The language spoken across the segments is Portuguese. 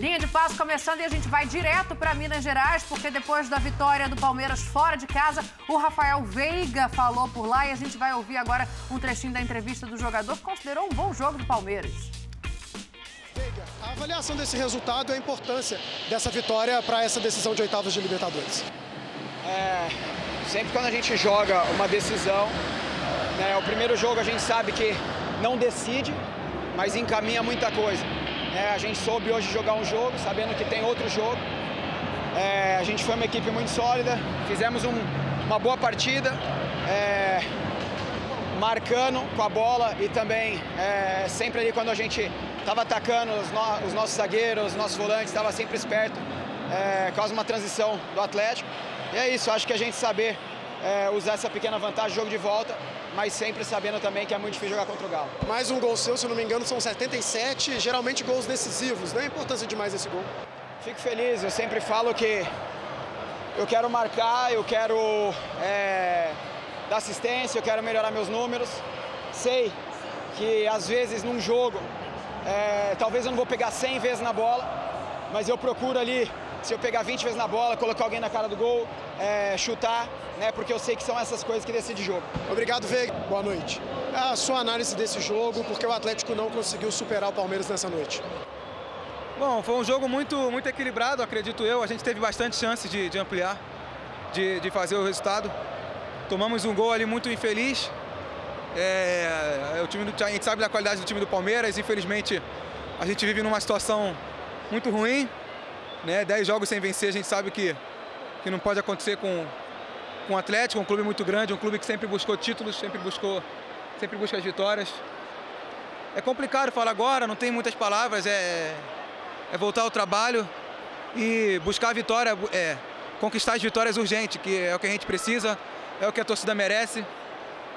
Linha de passo começando e a gente vai direto para Minas Gerais, porque depois da vitória do Palmeiras fora de casa, o Rafael Veiga falou por lá e a gente vai ouvir agora um trechinho da entrevista do jogador que considerou um bom jogo do Palmeiras. Veiga, a avaliação desse resultado e a importância dessa vitória para essa decisão de oitavas de Libertadores. É, sempre quando a gente joga uma decisão, né, o primeiro jogo a gente sabe que não decide, mas encaminha muita coisa. É, a gente soube hoje jogar um jogo, sabendo que tem outro jogo. É, a gente foi uma equipe muito sólida, fizemos um, uma boa partida, é, marcando com a bola e também é, sempre ali quando a gente estava atacando os, no, os, nossos zagueiros, os nossos volantes, estava sempre esperto, é, quase uma transição do Atlético. E é isso, acho que a gente saber é, usar essa pequena vantagem, jogo de volta, mas sempre sabendo também que é muito difícil jogar contra o Galo. Mais um gol seu, se não me engano, são 77, geralmente gols decisivos. Não é importância demais esse gol? Fico feliz, eu sempre falo que eu quero marcar, eu quero é, dar assistência, eu quero melhorar meus números. Sei que às vezes num jogo, é, talvez eu não vou pegar 100 vezes na bola, mas eu procuro ali se eu pegar 20 vezes na bola, colocar alguém na cara do gol, é, chutar, né? Porque eu sei que são essas coisas que decidem jogo. Obrigado, Veiga. Boa noite. A sua análise desse jogo, porque o Atlético não conseguiu superar o Palmeiras nessa noite. Bom, foi um jogo muito, muito equilibrado, acredito eu. A gente teve bastante chance de, de ampliar, de, de fazer o resultado. Tomamos um gol ali muito infeliz. É, é, o time do, a gente sabe da qualidade do time do Palmeiras, infelizmente a gente vive numa situação muito ruim. Né? Dez jogos sem vencer, a gente sabe que, que não pode acontecer com, com o Atlético, um clube muito grande, um clube que sempre buscou títulos, sempre buscou, sempre busca as vitórias. É complicado falar agora, não tem muitas palavras, é, é voltar ao trabalho e buscar a vitória, é, conquistar as vitórias urgentes, que é o que a gente precisa, é o que a torcida merece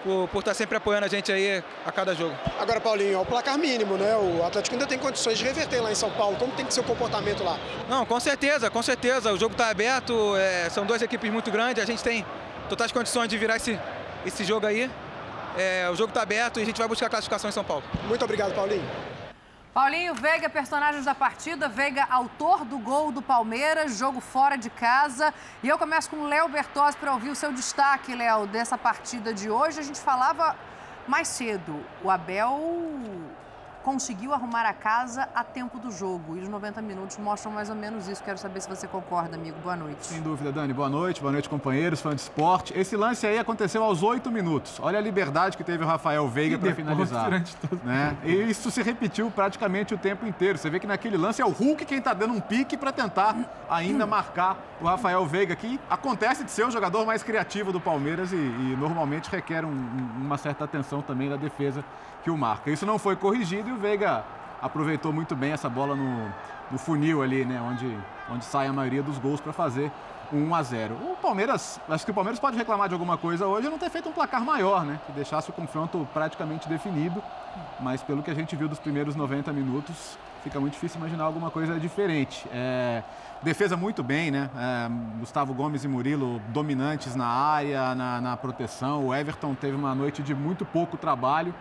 por, por estar tá sempre apoiando a gente aí a cada jogo. Agora, Paulinho, é o placar mínimo, né? O Atlético ainda tem condições de reverter lá em São Paulo. Como tem que ser o comportamento lá? Não, com certeza, com certeza. O jogo está aberto, é, são duas equipes muito grandes, a gente tem totais condições de virar esse, esse jogo aí. É, o jogo está aberto e a gente vai buscar a classificação em São Paulo. Muito obrigado, Paulinho. Paulinho Veiga, personagens da partida. Veiga, autor do gol do Palmeiras, jogo fora de casa. E eu começo com Léo Bertozzi para ouvir o seu destaque, Léo, dessa partida de hoje. A gente falava mais cedo. O Abel conseguiu arrumar a casa a tempo do jogo. E os 90 minutos mostram mais ou menos isso. Quero saber se você concorda, amigo. Boa noite. Sem dúvida, Dani. Boa noite. Boa noite, companheiros, fãs de esporte. Esse lance aí aconteceu aos 8 minutos. Olha a liberdade que teve o Rafael Veiga para finalizar. Né? E isso se repetiu praticamente o tempo inteiro. Você vê que naquele lance é o Hulk quem está dando um pique para tentar ainda marcar o Rafael Veiga, que acontece de ser o jogador mais criativo do Palmeiras e, e normalmente requer um, uma certa atenção também da defesa que o marca. Isso não foi corrigido e o Veiga aproveitou muito bem essa bola no, no funil ali, né? Onde, onde sai a maioria dos gols para fazer 1 a 0. O Palmeiras, acho que o Palmeiras pode reclamar de alguma coisa hoje não ter feito um placar maior, né? Que deixasse o confronto praticamente definido. Mas pelo que a gente viu dos primeiros 90 minutos, fica muito difícil imaginar alguma coisa diferente. É, defesa muito bem, né? É, Gustavo Gomes e Murilo dominantes na área, na, na proteção. O Everton teve uma noite de muito pouco trabalho.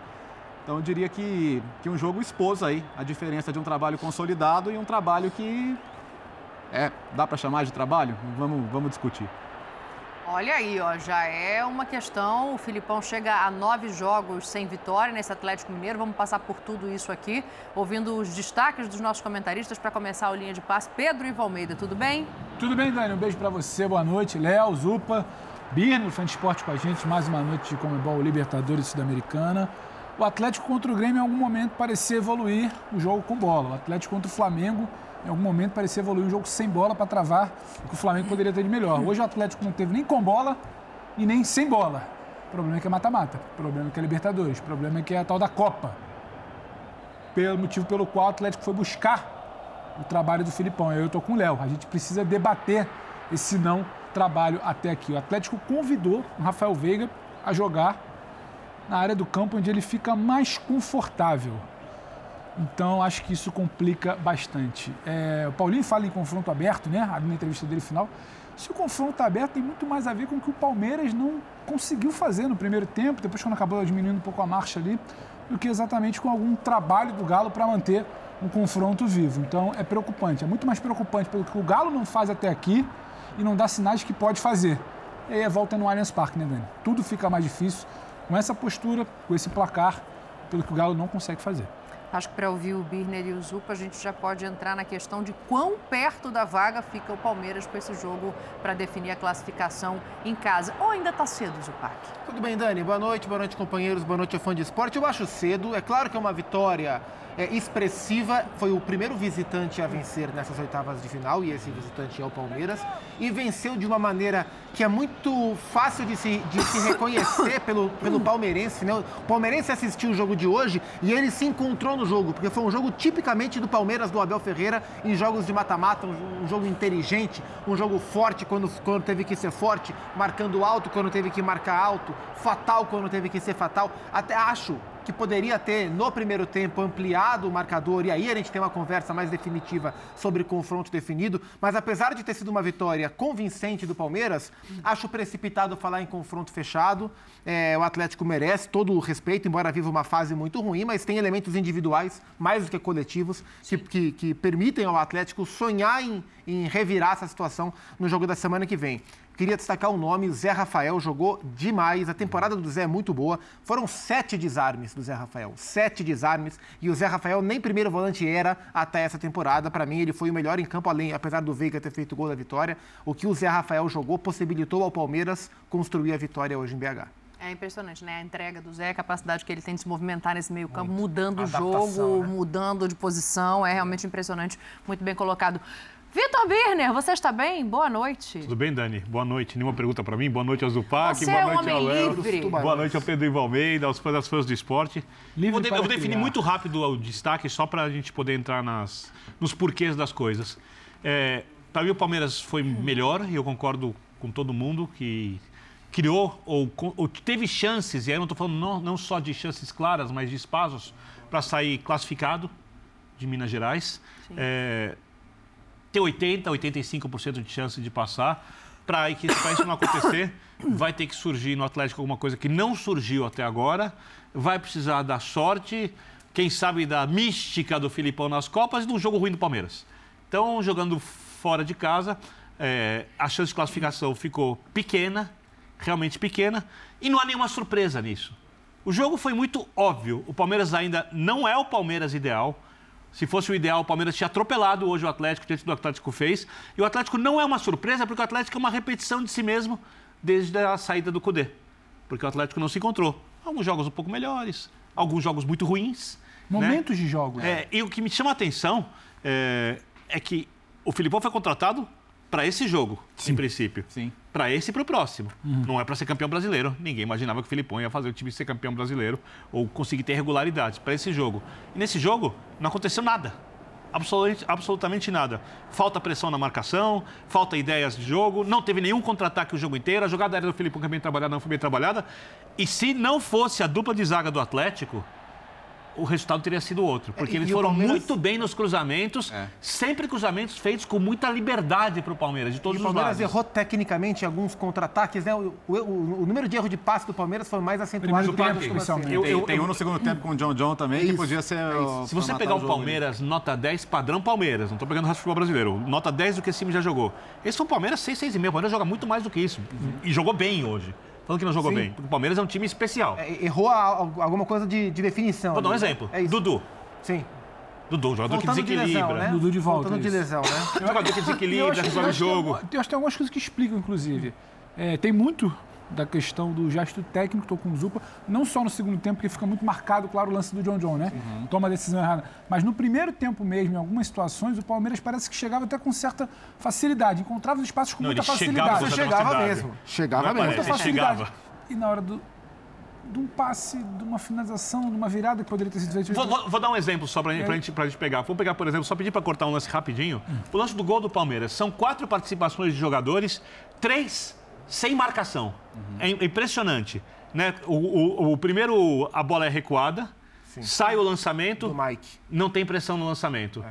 Então eu diria que, que um jogo expôs aí a diferença de um trabalho consolidado e um trabalho que é, dá para chamar de trabalho? Vamos, vamos discutir. Olha aí, ó, já é uma questão. O Filipão chega a nove jogos sem vitória nesse Atlético Mineiro. Vamos passar por tudo isso aqui, ouvindo os destaques dos nossos comentaristas para começar a linha de passe. Pedro e Valmeida, tudo bem? Tudo bem, Dani. Um beijo para você, boa noite. Léo, Zupa, Birno, fã de esporte com a gente. Mais uma noite de Comebol Libertadores Sul-Americana o Atlético contra o Grêmio em algum momento parecia evoluir o jogo com bola. O Atlético contra o Flamengo em algum momento parecia evoluir o jogo sem bola para travar o que o Flamengo poderia ter de melhor. Hoje o Atlético não teve nem com bola e nem sem bola. O problema é que é mata-mata. O problema é que é Libertadores. O problema é que é a tal da Copa. Pelo motivo pelo qual o Atlético foi buscar o trabalho do Filipão. Eu estou com o Léo. A gente precisa debater esse não trabalho até aqui. O Atlético convidou o Rafael Veiga a jogar na área do campo onde ele fica mais confortável. Então, acho que isso complica bastante. É, o Paulinho fala em confronto aberto, né? Na entrevista dele final. Se o confronto aberto tem muito mais a ver com o que o Palmeiras não conseguiu fazer no primeiro tempo, depois quando acabou diminuindo um pouco a marcha ali, do que exatamente com algum trabalho do Galo para manter um confronto vivo. Então é preocupante, é muito mais preocupante pelo que o Galo não faz até aqui e não dá sinais que pode fazer. E aí é volta no Allianz Parque, né, Dani? Tudo fica mais difícil com essa postura, com esse placar, pelo que o Galo não consegue fazer. Acho que para ouvir o Birner e o Zupa, a gente já pode entrar na questão de quão perto da vaga fica o Palmeiras com esse jogo para definir a classificação em casa. Ou ainda está cedo, Zupac? Tudo bem, Dani? Boa noite, boa noite, companheiros, boa noite, fã de esporte. Eu acho cedo, é claro que é uma vitória é, expressiva. Foi o primeiro visitante a vencer nessas oitavas de final, e esse visitante é o Palmeiras. E venceu de uma maneira que é muito fácil de se, de se reconhecer pelo, pelo palmeirense. Né? O palmeirense assistiu o jogo de hoje e ele se encontrou no jogo, porque foi um jogo tipicamente do Palmeiras, do Abel Ferreira, em jogos de mata-mata, um, um, jogo inteligente, um jogo forte quando, quando teve que ser forte, marcando alto quando teve que marcar alto, fatal quando teve que ser fatal. Até acho que poderia ter, no primeiro tempo, ampliado o marcador, e aí a gente tem uma conversa mais definitiva sobre confronto definido. Mas apesar de ter sido uma vitória convincente do Palmeiras, acho precipitado falar em confronto fechado. É, o Atlético merece todo o respeito, embora viva uma fase muito ruim, mas tem elementos individuais, mais do que coletivos, que, que, que permitem ao Atlético sonhar em, em revirar essa situação no jogo da semana que vem. Queria destacar o um nome, Zé Rafael jogou demais. A temporada do Zé é muito boa. Foram sete desarmes do Zé Rafael. Sete desarmes. E o Zé Rafael nem primeiro volante era até essa temporada. Para mim, ele foi o melhor em campo, além, apesar do Veiga ter feito o gol da vitória. O que o Zé Rafael jogou possibilitou ao Palmeiras construir a vitória hoje em BH. É impressionante, né? A entrega do Zé, a capacidade que ele tem de se movimentar nesse meio campo, mudando o jogo, né? mudando de posição. É realmente impressionante. Muito bem colocado. Vitor Birner, você está bem? Boa noite. Tudo bem, Dani? Boa noite. Nenhuma pergunta para mim? Boa noite ao Zupac, você boa é noite homem ao Léo. Livre. Boa noite ao Pedro Ivo Almeida, aos fãs fãs do esporte. Livre vou, de, eu vou definir criar. muito rápido o destaque, só para a gente poder entrar nas, nos porquês das coisas. É, para mim, o Palmeiras foi melhor, e eu concordo com todo mundo que criou ou, ou teve chances, e aí eu não estou falando não, não só de chances claras, mas de espaços para sair classificado de Minas Gerais. É, ter 80%, 85% de chance de passar. Para isso não acontecer, vai ter que surgir no Atlético alguma coisa que não surgiu até agora. Vai precisar da sorte, quem sabe da mística do Filipão nas Copas e de um jogo ruim do Palmeiras. Então, jogando fora de casa, é, a chance de classificação ficou pequena, realmente pequena, e não há nenhuma surpresa nisso. O jogo foi muito óbvio. O Palmeiras ainda não é o Palmeiras ideal. Se fosse o ideal, o Palmeiras tinha atropelado hoje o Atlético diante do que o Atlético fez. E o Atlético não é uma surpresa, porque o Atlético é uma repetição de si mesmo desde a saída do Cudê. Porque o Atlético não se encontrou. Alguns jogos um pouco melhores, alguns jogos muito ruins. Momentos né? de jogos. É, e o que me chama a atenção é, é que o Filipão foi contratado para esse jogo, Sim. em princípio. Sim. Para esse e para o próximo. Uhum. Não é para ser campeão brasileiro. Ninguém imaginava que o Filipão ia fazer o time ser campeão brasileiro ou conseguir ter regularidade para esse jogo. E nesse jogo não aconteceu nada. Absolutamente, absolutamente nada. Falta pressão na marcação, falta ideias de jogo, não teve nenhum contra-ataque o jogo inteiro. A jogada aérea do Filipão que é bem trabalhada não foi bem trabalhada. E se não fosse a dupla de zaga do Atlético, o resultado teria sido outro. Porque É, eles o foram Palmeiras- muito bem nos cruzamentos, É. sempre cruzamentos feitos com muita liberdade para o Palmeiras, de todos o os Palmeiras lados. errou tecnicamente em alguns contra-ataques, né? O, o- o- o número de erro de passe do Palmeiras foi mais acentuado Primeiro do que especialmente. Eu- Tem, eu- tem um no segundo tempo com o John John também, que Isso, podia ser. é o- Se você pegar o Palmeiras, nota 10, padrão Palmeiras, não estou pegando o futebol brasileiro, nota 10 do que esse time já jogou. Esse foi o Palmeiras 6, 6,5. O Palmeiras joga muito mais do que isso. E jogou bem hoje. Falando que não jogou Sim. bem. Porque o Palmeiras é um time especial. É, Errou a- a- alguma coisa de, de definição. Vou dar um né? exemplo. É. Dudu. Sim. Dudu, jogador que Voltando de desequilibra. lesão, né? Dudu de volta, Voltando de isso. lesão, né? Jogador que desequilibra, resolve o que tem jogo. alguma- Eu acho que tem algumas coisas que explicam, inclusive. É, tem muito da questão do gesto técnico, estou com o Zupa, não só no segundo tempo, porque fica muito marcado, claro, o lance do John John, né? Toma a decisão errada. Mas no primeiro tempo mesmo, em algumas situações, o Palmeiras parece que chegava até com certa facilidade, encontrava os espaços com Não, muita ele chegava facilidade. chegava velocidade. mesmo. Chegava Não é mesmo. muita facilidade. chegava. E na hora do, de um passe, de uma finalização, de uma virada que poderia ter sido feita. Vou, vou- vou dar um exemplo só pra, pra, gente, pra gente pegar. Vamos pegar, por exemplo, só pedir pra cortar um lance rapidinho. O lance do gol do Palmeiras. São quatro participações de jogadores, três sem marcação. É im- impressionante. Né? O, o- o primeiro, a bola é recuada, sai o lançamento, Do Mike. não tem pressão no lançamento.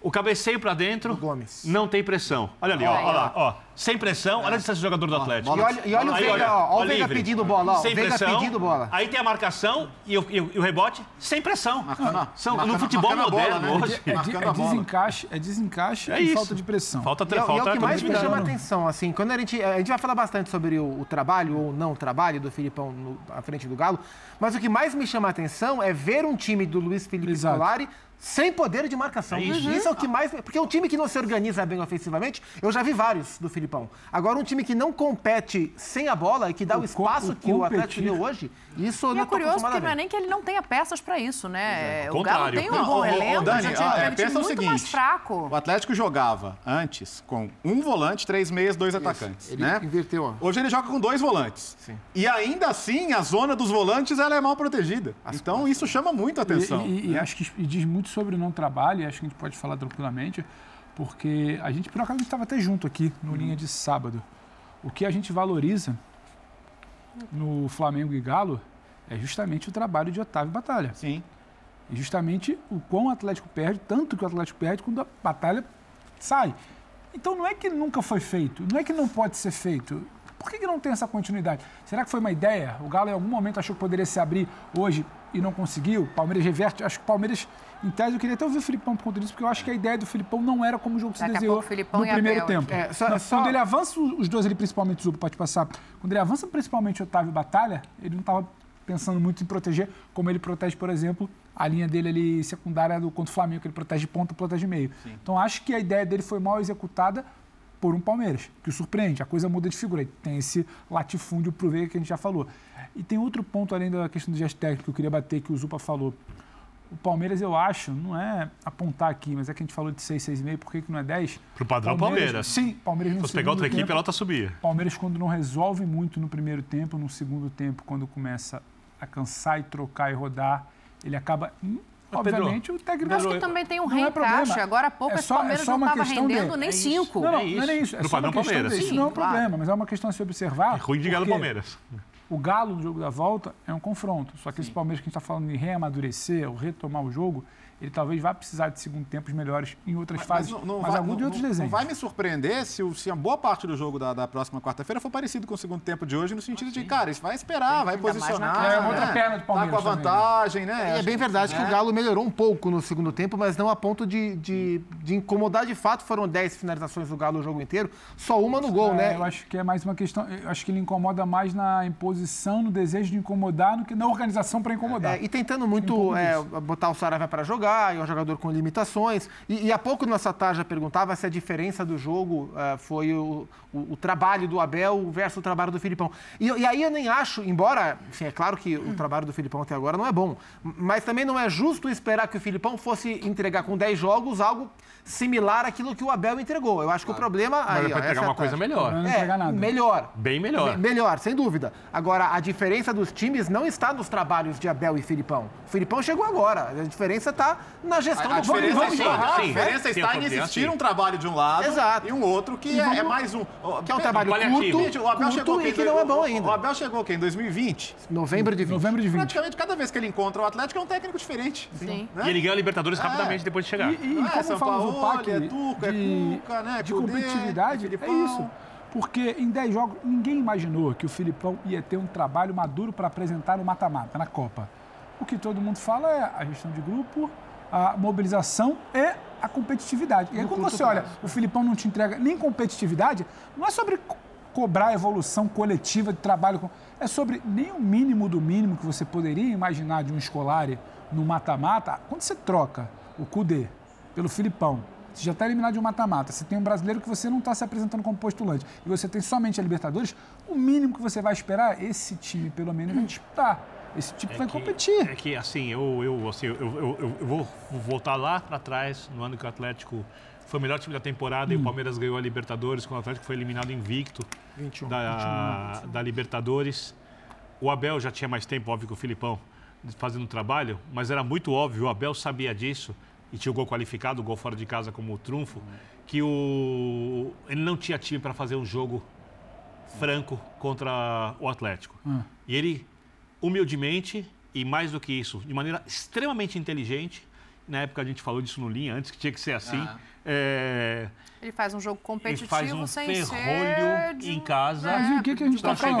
O cabeceio pra dentro, Do Gomes. não tem pressão. Olha ali, ó, Aí, ó lá, ó. sem pressão. Olha a distância do jogador do Atlético. E olha, e olha o Aí, Veiga, ó, ó o ó, Veiga livre. pedindo bola, ó. O Sem Veiga pressão. pedindo bola. Aí tem a marcação e o, e o- e o rebote sem pressão. Marcando- São, marcando- no futebol a bola, moderno né? hoje. É, de- é bola. desencaixe, é desencaixe É e isso. falta de pressão. Falta, E é, e é falta o que mais me chama a atenção, assim, quando a gente, a gente vai falar bastante sobre o, o trabalho ou não trabalho do Filipão no, à frente do Galo, mas o que mais me chama a atenção é ver um time do Luiz Felipe Exato. Scolari sem poder de marcação. É isso. é o que mais... Porque um time que não se organiza bem ofensivamente, eu já vi vários do Filipão. Agora, um time que não compete sem a bola e que dá o, O espaço o que o Atlético deu hoje, isso E não é tô curioso porque a não é nem que ele não tenha peças para isso, né? é. O Galo tem um Não, bom elenco, Dani, gente, ó, é, é, pensa o muito seguinte, mais fraco. O Atlético jogava antes com um volante, três meias, dois atacantes. Ele né? inverteu, ó. Hoje ele joga com dois volantes. Sim. E ainda assim, a zona dos volantes ela é mal protegida. então isso chama muito a atenção. E, e- e acho que diz muito sobre o não trabalho, e acho que a gente pode falar tranquilamente, porque a gente, por acaso, estava até junto aqui no Linha de Sábado. O que a gente valoriza no Flamengo e Galo é justamente o trabalho de Otávio Batalha. Sim. E justamente o quão o Atlético perde, tanto que o Atlético perde quando a batalha sai. Então não é que nunca foi feito, não é que não pode ser feito. Por que, que não tem essa continuidade? Será que foi uma ideia? O Galo em algum momento achou que poderia se abrir hoje e não conseguiu? Palmeiras reverte. Acho que o Palmeiras, em tese, eu queria até ouvir o Filipão por conta disso, porque eu acho que a ideia do Filipão não era como o jogo se Daqui desenhou no primeiro Abel tempo. aqui. É, só- Não, só- Quando ele avança, os dois ali, principalmente o Zuba, pode passar. Quando ele avança principalmente o Otávio Batalha, ele não estava pensando muito em proteger, como ele protege, por exemplo, a linha dele ali secundária do contra o Flamengo, que ele protege de ponta, protege de meio. Então acho que a ideia dele foi mal executada por um Palmeiras, que o surpreende, a coisa muda de figura. Tem esse latifúndio pro Veiga que a gente já falou. E tem outro ponto além da questão do gesto técnico que eu queria bater, que o Zupa falou. O Palmeiras, eu acho, não é apontar aqui, mas é que a gente falou de 6, 6,5, por que que não é 10? Pro padrão Palmeiras. Sim, Palmeiras no Se fosse pegar outra segundo equipe, tempo- a nota subia. Palmeiras, quando não resolve muito no primeiro tempo, no segundo tempo, quando começa a cansar e trocar e rodar, ele acaba. hum, Mas, Pedro, Obviamente, o técnico Acho que também tem um é reencaixe. problema. Agora há pouco É só- é Palmeiras só não estava questão de- rendendo nem É isso. cinco. Não, não, É não é isso. É Pro só padrão Palmeiras. Isso não é um claro. problema, mas é uma questão a se observar. É ruim de galo porque Palmeiras. O Galo, no jogo da volta, é um confronto. Só que esse Palmeiras que a gente está falando em reamadurecer, ou retomar o jogo, ele talvez vá precisar de segundo tempos melhores em outras fases, não, não mas vai, algum de não- outros não- desenhos. Não vai me surpreender se, o- se a boa parte do jogo da, da próxima quarta-feira for parecido com o segundo tempo de hoje, no sentido de, cara, isso vai esperar, vai posicionar. na casa. É, outra né? perna do Palmeiras Tá com a também, né? vantagem, né? E é Acho bem que- verdade que né? o Galo melhorou um pouco no segundo tempo, mas não a ponto de, de, de incomodar de fato. Foram 10 finalizações do Galo o jogo inteiro, só uma no gol, É, né? Eu acho que é mais uma questão. Eu acho que ele incomoda mais na imposição, no desejo de incomodar, do que na organização para incomodar. É, e tentando muito é, botar o Saravia para jogar, é um jogador com limitações. E, e há pouco nossa tarja perguntava se a diferença do jogo é, foi o, o- o trabalho do Abel versus o trabalho do Filipão. E, e aí eu nem acho, embora, enfim, é claro que o trabalho do Filipão até agora não é bom, mas também não é justo esperar que o Filipão fosse entregar com 10 jogos algo similar àquilo que o Abel entregou. Eu acho que o problema. Mas aí, ó, entregar é a uma coisa melhor. Não É, entregar nada. melhor. Bem melhor. Me- Melhor, sem dúvida. Agora, a diferença dos times não está nos trabalhos de Abel e Filipão. O Filipão chegou agora. A diferença está na gestão A, a do vamos, diferença, vamos sim, empurrar, a sim. diferença Sim, está sim, em existir sim. um trabalho de um lado Exato. e um outro que é, é mais um. Que é um trabalho paliativo. curto, o Abel curto chegou e que não é bom O- ainda. O Abel chegou quem? Em 2020? Novembro de 20. Novembro de 20. Praticamente cada vez que ele encontra o Atlético é um técnico diferente. Sim. né? E ele ganhou a Libertadores rapidamente É. depois de chegar. E, e É, como São fala o Paulo, Zupac, é Tuca, é de, Cuca, né? de Cudê, competitividade, é é isso. Porque em 10 jogos, ninguém imaginou que o Filipão ia ter um trabalho maduro para apresentar no mata-mata, na Copa. O que todo mundo fala é a gestão de grupo, a mobilização e a competitividade. E aí, quando você olha, o Filipão não te entrega nem competitividade, não é sobre co- cobrar a evolução coletiva de trabalho, com- é sobre nem o mínimo do mínimo que você poderia imaginar de um escolare no mata-mata. Quando você troca o Cudê pelo Filipão, você já está eliminado de um mata-mata, você tem um brasileiro que você não está se apresentando como postulante e você tem somente a Libertadores, o mínimo que você vai esperar, esse time pelo menos vai disputar. Esse time vai que- competir. É que, assim, eu, eu, assim, eu, eu, eu- vou voltar lá para trás, no ano que o Atlético foi o melhor time da temporada e Hum. o Palmeiras ganhou a Libertadores, quando o Atlético foi eliminado invicto 21. da, da Libertadores. O Abel já tinha mais tempo, óbvio, que o Filipão fazendo o trabalho, mas era muito óbvio, o Abel sabia disso, e tinha o gol qualificado, o gol fora de casa como o trunfo, que o, ele não tinha time para fazer um jogo franco contra o Atlético. E ele, humildemente, e mais do que isso, de maneira extremamente inteligente, na época a gente falou disso no Linha, antes que tinha que ser assim. Ah. É... Ele faz um jogo competitivo ele faz um sem ferrolho de... em casa. Mas o que, que a gente está falando?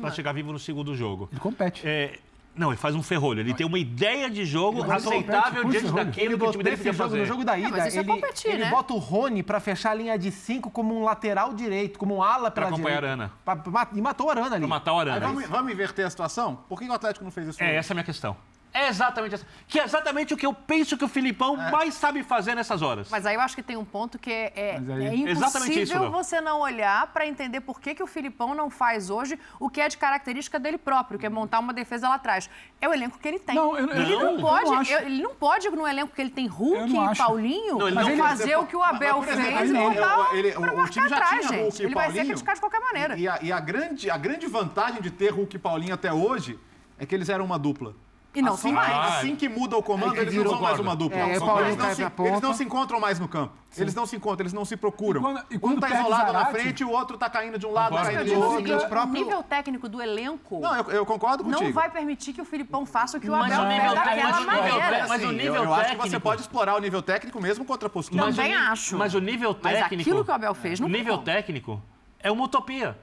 Para chegar vivo no segundo jogo. Ele compete. É, não, ele faz um ferrolho. Ele tem uma ideia de jogo aceitável diante daquilo que o time dele podia fazer. No jogo da ida, é, ele, competir, ele né? bota o Rony para fechar a linha de cinco como um lateral direito, como um ala pela pra acompanhar direita. a Arana. e matou o Arana ali. Pra matar o Arana. Vamos, vamos, inverter a situação? Por que o Atlético não fez isso? É, essa é a minha questão. É exatamente essa. Que é exatamente o que eu penso que o Filipão é. mais sabe fazer nessas horas. Mas aí eu acho que tem um ponto que é, é, é impossível isso, você não olhar para entender por que, que o Filipão não faz hoje o que é de característica dele próprio, que é montar uma defesa lá atrás. É o elenco que ele tem. Não, eu, ele, não, não pode, eu, ele não pode, no elenco que ele tem Hulk e Paulinho, não, não fazer o que o Abel mas, fez exemplo, e botar ele, ele, o, o time já atrás, tinha Hulk gente. Ele vai ser criticado de qualquer maneira. E, a, e a, grande, a grande vantagem de ter Hulk e Paulinho até hoje é que eles eram uma dupla. E não assim, são mais. Assim que muda o comando, é eles não são mais uma dupla. É, eles, não se, eles, não se, encontram mais no campo. Sim. Eles não se encontram, eles não se procuram. E quando, e quando um tá isolado Zarate, na frente, o outro tá caindo de um lado, caindo do outro. O nível técnico do elenco. Não, eu, eu, concordo contigo. Não vai permitir que o Filipão faça o que o Abel fez daquela maneira. Mas o nível eu, eu acho que você pode explorar o nível técnico mesmo contra a postura. Também acho. Mas o nível técnico. Mas aquilo que o Abel fez não O nível técnico é uma utopia.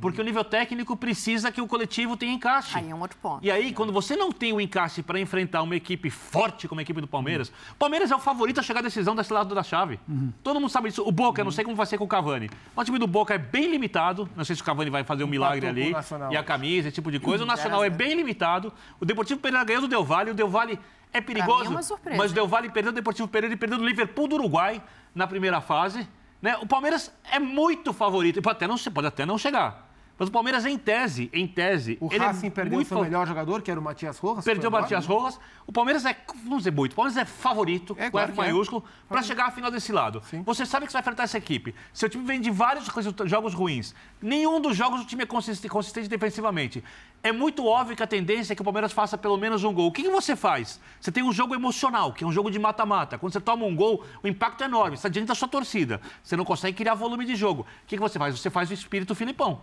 Porque o nível técnico precisa que o coletivo tenha encaixe. Aí é um outro ponto. E aí, quando você não tem o encaixe para enfrentar uma equipe forte como a equipe do Palmeiras, o Palmeiras é o favorito a chegar à decisão desse lado da chave. Uhum. Todo mundo sabe disso. O Boca, uhum. não sei como vai ser com o Cavani. O time do Boca é bem limitado. Não sei se o Cavani vai fazer um milagre ali. E a camisa, esse tipo de coisa. O Nacional é bem limitado. O Deportivo Pereira ganhou do Del Valle. O Del Valle é perigoso. é uma surpresa, mas o Del Valle perdeu o Deportivo Pereira e perdeu do Liverpool do Uruguai na primeira fase. Né? O Palmeiras é muito favorito. Pode até não, pode até não chegar. Mas o Palmeiras, em tese, em tese. O ele é Racing é perdeu muito seu melhor jogador, que era o Matias Rojas. Perdeu o Matias Rojas. O Palmeiras é, vamos dizer muito, o Palmeiras é favorito, é, com claro F é. maiúsculo, é. para chegar à final desse lado. Sim. Você sabe que você vai enfrentar essa equipe. Seu time vem de vários jogos ruins. Nenhum dos jogos o time é consistente, consistente defensivamente. É muito óbvio que a tendência é que o Palmeiras faça pelo menos um gol. O que, que você faz? Você tem um jogo emocional, que é um jogo de mata-mata. Quando você toma um gol, o impacto é enorme. Você está diante da sua torcida. Você não consegue criar volume de jogo. O que, que você faz? Você faz o espírito Filipão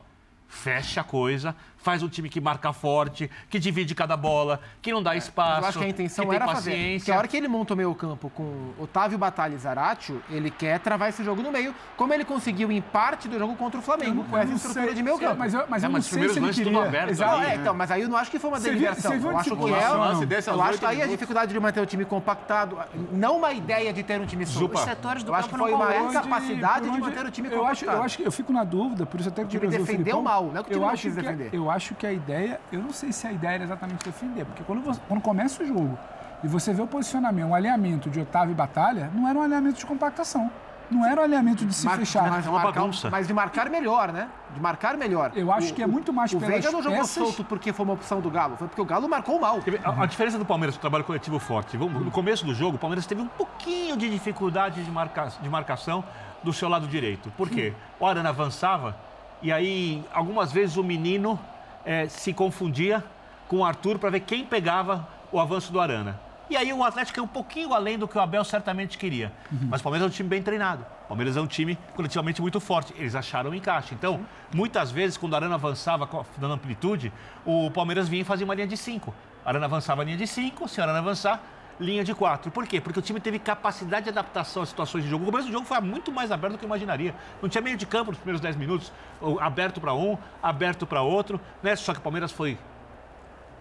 fecha a coisa, faz um time que marca forte, que divide cada bola, que não dá espaço. Eu acho que a intenção era paciência. fazer. Porque a hora que ele monta o meio campo com Otávio Batalha e Zaratio, ele quer travar esse jogo no meio, como ele conseguiu em parte do jogo contra o Flamengo, com essa estrutura sei, de meio campo. Mas eu, mas é, eu não sei se ele queria... Aberto Exato, ali, é, né? então, mas aí eu não acho que foi uma deliberação. eu acho que é... Lance desse eu acho que aí a dificuldade de manter o time compactado, não uma ideia de ter um time solto. Os setores do eu acho que foi uma incapacidade de manter o time compactado. Eu acho que eu fico na dúvida, por isso até que o time defendeu mal, não é que o time não quis defender. Eu acho que a ideia eu não sei se a ideia era exatamente defender, porque quando, você, quando começa o jogo e você vê o posicionamento, um alinhamento de Otávio e Batalha, não era um alinhamento de compactação. Não era um alinhamento de se Mar fechar. Mas, é uma bagunça. mas de marcar melhor, né? De marcar melhor. Eu acho o, que é muito mais O Veiga não jogou peças... solto porque foi uma opção do Galo. Foi porque o Galo marcou mal. A, a diferença do Palmeiras, o trabalho coletivo forte. No começo do jogo, o Palmeiras teve um pouquinho de dificuldade de, marca, de marcação do seu lado direito. Por quê? O Arana avançava e aí, algumas vezes, o menino é, se confundia com o Arthur para ver quem pegava o avanço do Arana. E aí o Atlético é um pouquinho além do que o Abel certamente queria. Uhum. Mas o Palmeiras é um time bem treinado. O Palmeiras é um time coletivamente muito forte. Eles acharam o encaixe. Então, Sim. muitas vezes, quando o Arana avançava dando amplitude, o Palmeiras vinha e fazia uma linha de cinco. Arana avançava a linha de cinco, se o Arana avançar, linha de quatro. Por quê? Porque o time teve capacidade de adaptação às situações de jogo. O começo do jogo foi muito mais aberto do que eu imaginaria. Não tinha meio de campo nos primeiros 10 minutos, aberto para um, aberto para outro, né? Só que o Palmeiras foi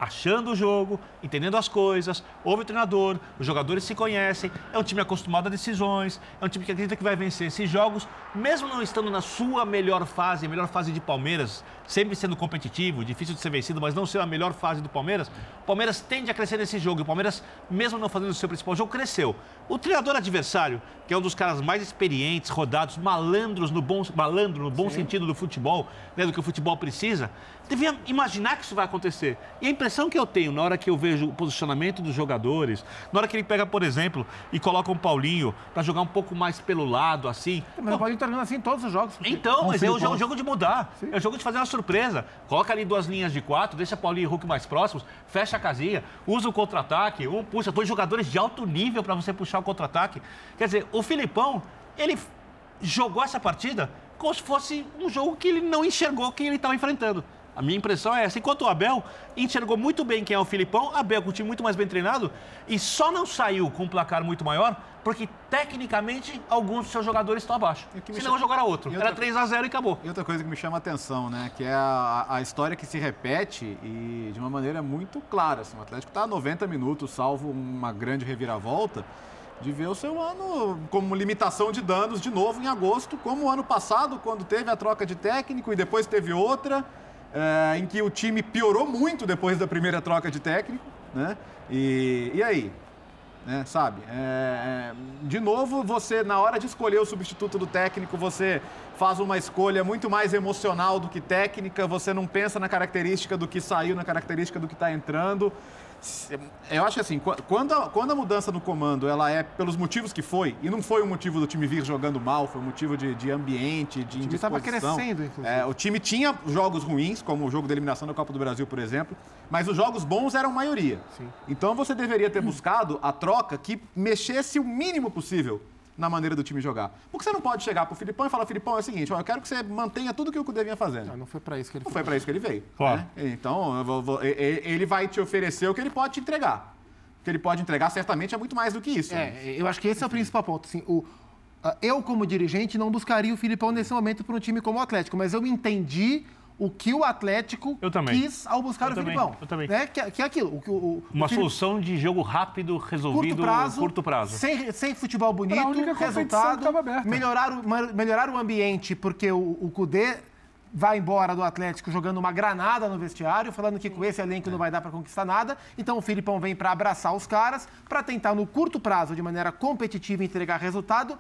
achando o jogo, entendendo as coisas, houve o treinador, os jogadores se conhecem, é um time acostumado a decisões, é um time que acredita que vai vencer esses jogos, mesmo não estando na sua melhor fase, melhor fase de Palmeiras, sempre sendo competitivo, difícil de ser vencido, mas não ser a melhor fase do Palmeiras, o Palmeiras tende a crescer nesse jogo. E o Palmeiras, mesmo não fazendo o seu principal jogo, cresceu. O treinador adversário, que é um dos caras mais experientes, rodados, malandros no bom, malandro no bom sentido do futebol, né, do que o futebol precisa, devia imaginar que isso vai acontecer. E a impressão que eu tenho na hora que eu vejo o posicionamento dos jogadores, na hora que ele pega, por exemplo, e coloca um Paulinho para jogar um pouco mais pelo lado, assim. Mas o Paulinho tá jogando assim em todos os jogos. Então, mas é o, é o jogo de mudar. Sim. É o jogo de fazer uma surpresa. Coloca ali duas linhas de quatro, deixa Paulinho e Hulk mais próximos, fecha a casinha, usa o contra-ataque, um puxa, dois jogadores de alto nível para você puxar o contra-ataque. Quer dizer, o Filipão, ele jogou essa partida como se fosse um jogo que ele não enxergou quem ele estava enfrentando. A minha impressão é essa. Enquanto o Abel enxergou muito bem quem é o Filipão, Abel com o time muito mais bem treinado e só não saiu com um placar muito maior porque tecnicamente alguns dos seus jogadores estão abaixo. Senão chama... jogar outro. Outra... Era 3 a 0 e acabou. E outra coisa que me chama a atenção, né, que é a, a história que se repete e de uma maneira muito clara. Assim, o Atlético está a 90 minutos, salvo uma grande reviravolta de ver o seu ano como limitação de danos de novo em agosto, como o ano passado, quando teve a troca de técnico e depois teve outra é, em que o time piorou muito depois da primeira troca de técnico, né? E, e aí? Né, sabe? É, de novo, você, na hora de escolher o substituto do técnico, você faz uma escolha muito mais emocional do que técnica, você não pensa na característica do que saiu, na característica do que está entrando. Eu acho que assim, quando a, quando a mudança no comando ela é pelos motivos que foi, e não foi o motivo do time vir jogando mal, foi um motivo de, de ambiente, de o time estava crescendo, inclusive. É, o time tinha jogos ruins, como o jogo da eliminação da Copa do Brasil, por exemplo, mas os jogos bons eram maioria. Sim. Então você deveria ter buscado a troca que mexesse o mínimo possível na maneira do time jogar. Porque você não pode chegar pro Filipão e falar, Filipão, é o seguinte, ó, eu quero que você mantenha tudo que o Cudê vinha fazendo. Não, não foi para isso que ele Não foi para isso que ele veio. Claro. Né? Então, vou, vou, ele vai te oferecer o que ele pode te entregar. O que ele pode entregar certamente é muito mais do que isso. É, né? eu acho que esse é o principal ponto. Assim, o, eu, como dirigente, não buscaria o Filipão nesse momento para um time como o Atlético, mas eu entendi o que o Atlético quis ao buscar eu o também, Filipão. Eu também. Né? Que, que é aquilo. O, o, Uma solução de jogo rápido, resolvido curto prazo, curto prazo. Sem, sem futebol bonito, resultado, melhorar o, melhorar o ambiente, porque o, o Cudê vai embora do Atlético jogando uma granada no vestiário, falando que com esse elenco não vai dar para conquistar nada. Então o Filipão vem para abraçar os caras, para tentar no curto prazo, de maneira competitiva, entregar resultado.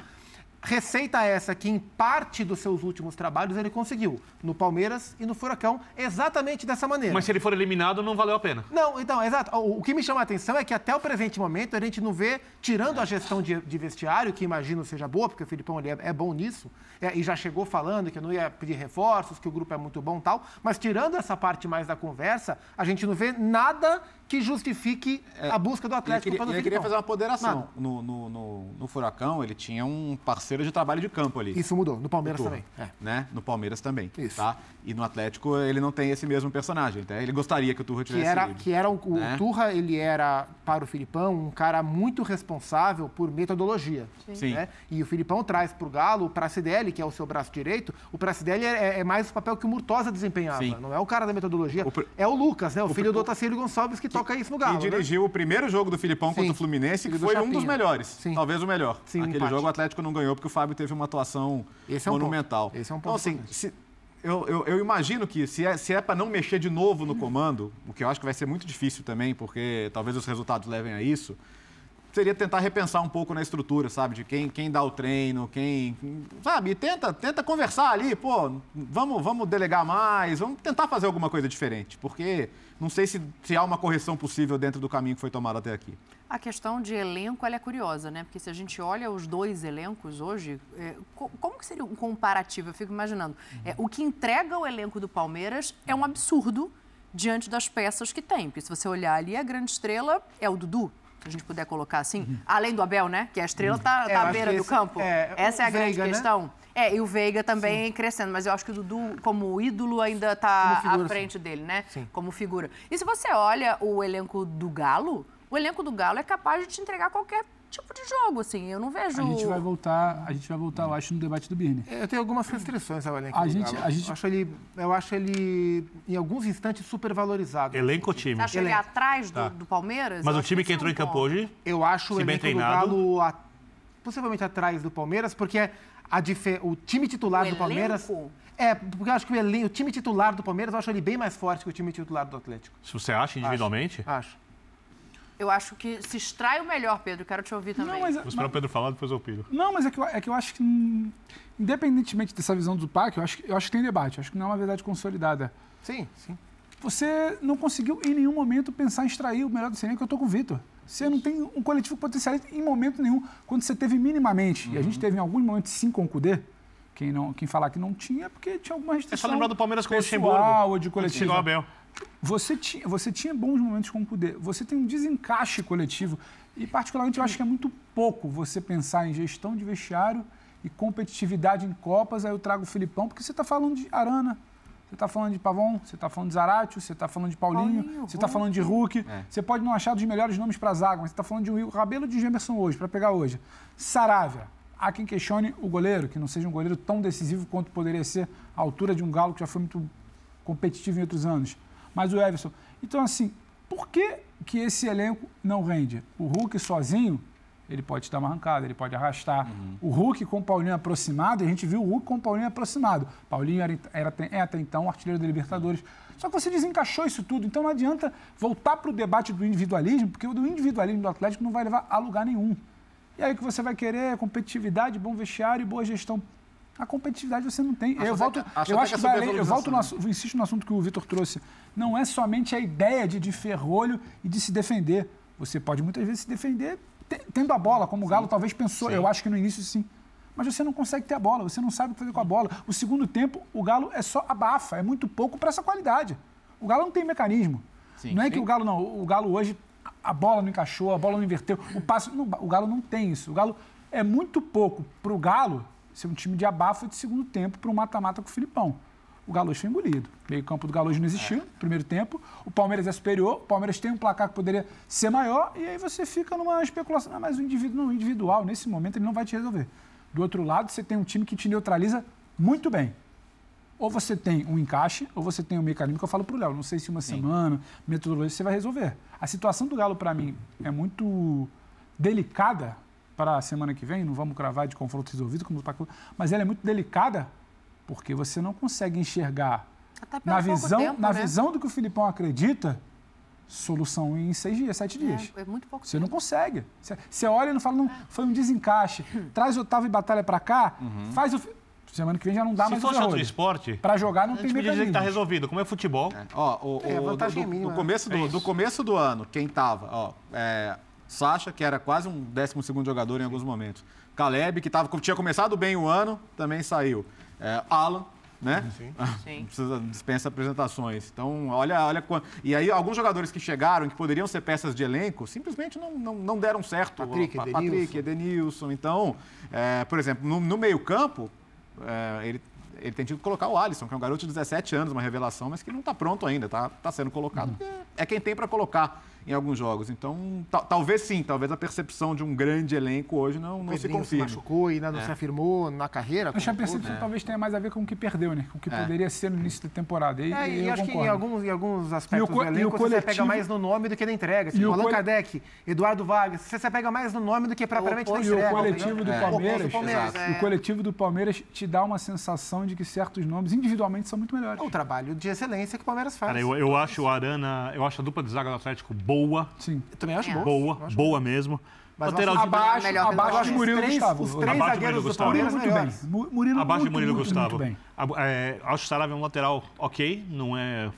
Receita essa que, em parte dos seus últimos trabalhos, ele conseguiu. No Palmeiras e no Furacão, exatamente dessa maneira. Mas se ele for eliminado, não valeu a pena. Não, então, exato. O, que me chama a atenção é que até o presente momento a gente não vê, tirando a gestão de, de vestiário, que imagino seja boa, porque o Filipão ele é, é bom nisso, é, e já chegou falando que não ia pedir reforços, que o grupo é muito bom e tal, mas tirando essa parte mais da conversa, a gente não vê nada que justifique é, a busca do Atlético ele queria, ele queria fazer uma ponderação. No, no, no, no, Furacão, ele tinha um parceiro de trabalho de campo ali. Isso mudou. No Palmeiras também. É. Né? No Palmeiras também. Isso. Tá? E no Atlético, ele não tem esse mesmo personagem. Tá? Ele gostaria que o Turra tivesse que era, que era um, né? O Turra, ele era, para o Filipão, um cara muito responsável por metodologia. Sim. Né? E o Filipão traz para o Galo o Pracidelli, que é o seu braço direito. O Pracidelli é, é mais o papel que o Murtosa desempenhava. Sim. Não é o cara da metodologia. O, é o Lucas, né? O, o filho do Otacílio Gonçalves, que, que toca isso no Galo. Que né? dirigiu né? o primeiro jogo do Filipão Sim. contra o Fluminense, que foi um dos melhores. Sim. Talvez o melhor. Sim, Aquele jogo o Atlético não ganhou porque o Fábio teve uma atuação é um monumental. Ponto. Esse é um ponto. Então, assim, se, eu, eu, eu, imagino que se é, se é para não mexer de novo no comando, o que eu acho que vai ser muito difícil também, porque talvez os resultados levem a isso, seria tentar repensar um pouco na estrutura, sabe? De quem, quem dá o treino, quem. Sabe? tenta, tenta conversar ali, pô, vamos, vamos delegar mais, vamos tentar fazer alguma coisa diferente, porque não sei se, se há uma correção possível dentro do caminho que foi tomado até aqui. A questão de elenco é curiosa, né? Porque se a gente olha os dois elencos hoje, é, como que seria um comparativo? Eu fico imaginando. É, o que entrega o elenco do Palmeiras é um absurdo diante das peças que tem. Porque se você olhar ali, a grande estrela é o Dudu, se a gente puder colocar assim, uhum. além do Abel, né? Que a estrela está é, tá à beira do campo. É, Essa é a Veiga, grande né? questão. Né? É, e o Veiga também Sim. crescendo, mas eu acho que o Dudu, como ídolo, ainda está à frente dele, né? Sim. Como figura. E se você olha o elenco do Galo, o elenco do Galo é capaz de te entregar qualquer tipo de jogo, assim. Eu não vejo. A gente vai voltar, a gente vai voltar, eu acho, no debate do Birne. Eu tenho algumas restrições ao elenco. A gente, a gente... Eu acho ele, eu acho ele em alguns instantes super valorizado. Elenco ou time? Você acha ele é atrás do, tá. do Palmeiras? Mas o time que entrou em campo hoje? Eu acho o elenco do Galo a, possivelmente atrás do Palmeiras, porque a o time titular o do Palmeiras é, porque eu acho que o, o, time titular do Palmeiras, eu acho ele bem mais forte que o time titular do Atlético. Se você acha individualmente? Acho. acho. Eu acho que se extrai o melhor, Pedro. Quero te ouvir também. Não, mas, Vou esperar o Pedro falar, depois eu opino. Não, mas é que, eu, é que eu acho que, independentemente dessa visão do PAC, eu acho, eu acho que tem debate. Eu acho que não é uma verdade consolidada. Sim, sim. Você não conseguiu em nenhum momento pensar em extrair o melhor do cinema que eu estou com o Vitor. Você não tem um coletivo potencialista em momento nenhum. Quando você teve minimamente, uhum. e a gente uhum. teve em alguns momentos sim com o Cudê, quem, não, quem falar que não tinha, porque tinha alguma restrição. É só lembrar do Palmeiras com o Luxemburgo. ou de coletivo. Chegou Abel. Você tinha, você tinha bons momentos com o Cudê. Você tem um desencaixe coletivo. E, particularmente, eu acho que é muito pouco você pensar em gestão de vestiário e competitividade em Copas. Aí eu trago o Filipão, porque você está falando de Arana, Você está falando de Pavon, você está falando de Zaratio, você está falando de Paulinho, Paulinho você está falando de Hulk. É. Você pode não achar dos melhores nomes para a zaga, mas você está falando de um Rabelo de Gemerson hoje, para pegar hoje. Saravia. Há quem questione o goleiro, que não seja um goleiro tão decisivo quanto poderia ser a altura de um Galo que já foi muito competitivo em outros anos. Mas o Everson. Então, assim, por que, que esse elenco não rende? O Hulk sozinho ele pode dar uma arrancada, ele pode arrastar. Uhum. O Hulk com o Paulinho aproximado, a gente viu o Hulk com o Paulinho aproximado. Paulinho era, era é até então artilheiro da Libertadores. Só que você desencaixou isso tudo, então não adianta voltar para o debate do individualismo, porque o do individualismo do Atlético não vai levar a lugar nenhum. E aí o que você vai querer é competitividade, bom vestiário e boa gestão. A competitividade você não tem. Acho eu volto, eu acho que, vai, eu volto no, insisto no assunto que o Vitor trouxe. Não é somente a ideia de, de ferrolho e de se defender. Você pode muitas vezes se defender tendo a bola, como o Galo sim. talvez pensou, sim. eu acho que no início sim. Mas você não consegue ter a bola, você não sabe o que fazer com a bola. O segundo tempo, o Galo é só abafa, é muito pouco para essa qualidade. O Galo não tem mecanismo. Sim, não é que o Galo não, o Galo hoje a bola não encaixou, a bola não inverteu, o passe, não, o Galo não tem isso. O Galo é muito pouco para o Galo ser um time de abafa de segundo tempo para um mata-mata com o Filipão o Galo foi engolido. Meio campo do Galo não existiu no primeiro tempo. O Palmeiras é superior, o Palmeiras tem um placar que poderia ser maior, e aí você fica numa especulação. Ah, mas o indivíduo, não, individual, nesse momento, ele não vai te resolver. Do outro lado, você tem um time que te neutraliza muito bem. Ou você tem um encaixe, ou você tem um mecanismo que eu falo para o Léo. Não sei se uma Sim. semana, metodologia, você vai resolver. A situação do Galo, para mim, é muito delicada para a semana que vem. Não vamos cravar de confronto resolvido, como mas ela é muito delicada porque você não consegue enxergar na visão, tempo, na né? visão do que o Filipão acredita, solução em seis dias, sete é, dias. É, é muito pouco Você tempo. não consegue. Você, você olha e não fala, não, foi um desencaixe. Traz Otávio e Batalha para cá, uhum. faz o. Semana que vem já não dá Se mais Se fosse outro esporte... Para jogar não tem mecanismo. dizer que está resolvido. Como é futebol... É. Ó, o, é, o, do, mínima, do, começo do, é do, começo do ano, quem tava... Ó, é, Sacha, que era quase um 12 segundo jogador em alguns momentos. Caleb, que tava, tinha começado bem o ano, também saiu. É, Alan, né? Sim. Sim. Precisa dispensa apresentações. Então, olha, olha e aí alguns jogadores que chegaram que poderiam ser peças de elenco simplesmente não, não, não deram certo. Patrick, Edenilson. Patrick, Edenilson. Então, é, por exemplo, no, no meio campo, é, ele ele tem tido que colocar o Alisson, que é um garoto de 17 anos, uma revelação, mas que não está pronto ainda, está tá sendo colocado. Uhum. É quem tem para colocar em alguns jogos. Então, talvez sim, talvez a percepção de um grande elenco hoje não, não se confirme. se machucou e ainda não é. se afirmou na carreira. Acho que a percepção é. talvez tenha mais a ver com o que perdeu, né? Com o que é. poderia ser no início da temporada. E, é, e acho concordo. que em alguns, em alguns aspectos o, do elenco coletivo... você pega mais no nome do que na entrega. Tipo, Allan cole... Kardec, Eduardo Vargas, você se pega mais no nome do que propriamente na entrega. E o coletivo do Palmeiras, o Palmeiras o coletivo do Palmeiras te dá uma sensação de que certos nomes individualmente são muito melhores. O trabalho de excelência que o Palmeiras faz. Cara, eu, eu acho o Arana, eu acho a dupla de zaga do Atlético boa. Sim. Eu também acho boa. Boa, acho boa mesmo. Mas lateral de abaixo, melhor abaixo, abaixo Murilo três, Gustavo. Os três abaixo zagueiros do Palmeiras muito bem. Murilo abaixo muito, de Murilo muito, Gustavo. Muito bem. É, acho que o Saravia é um lateral ok, não é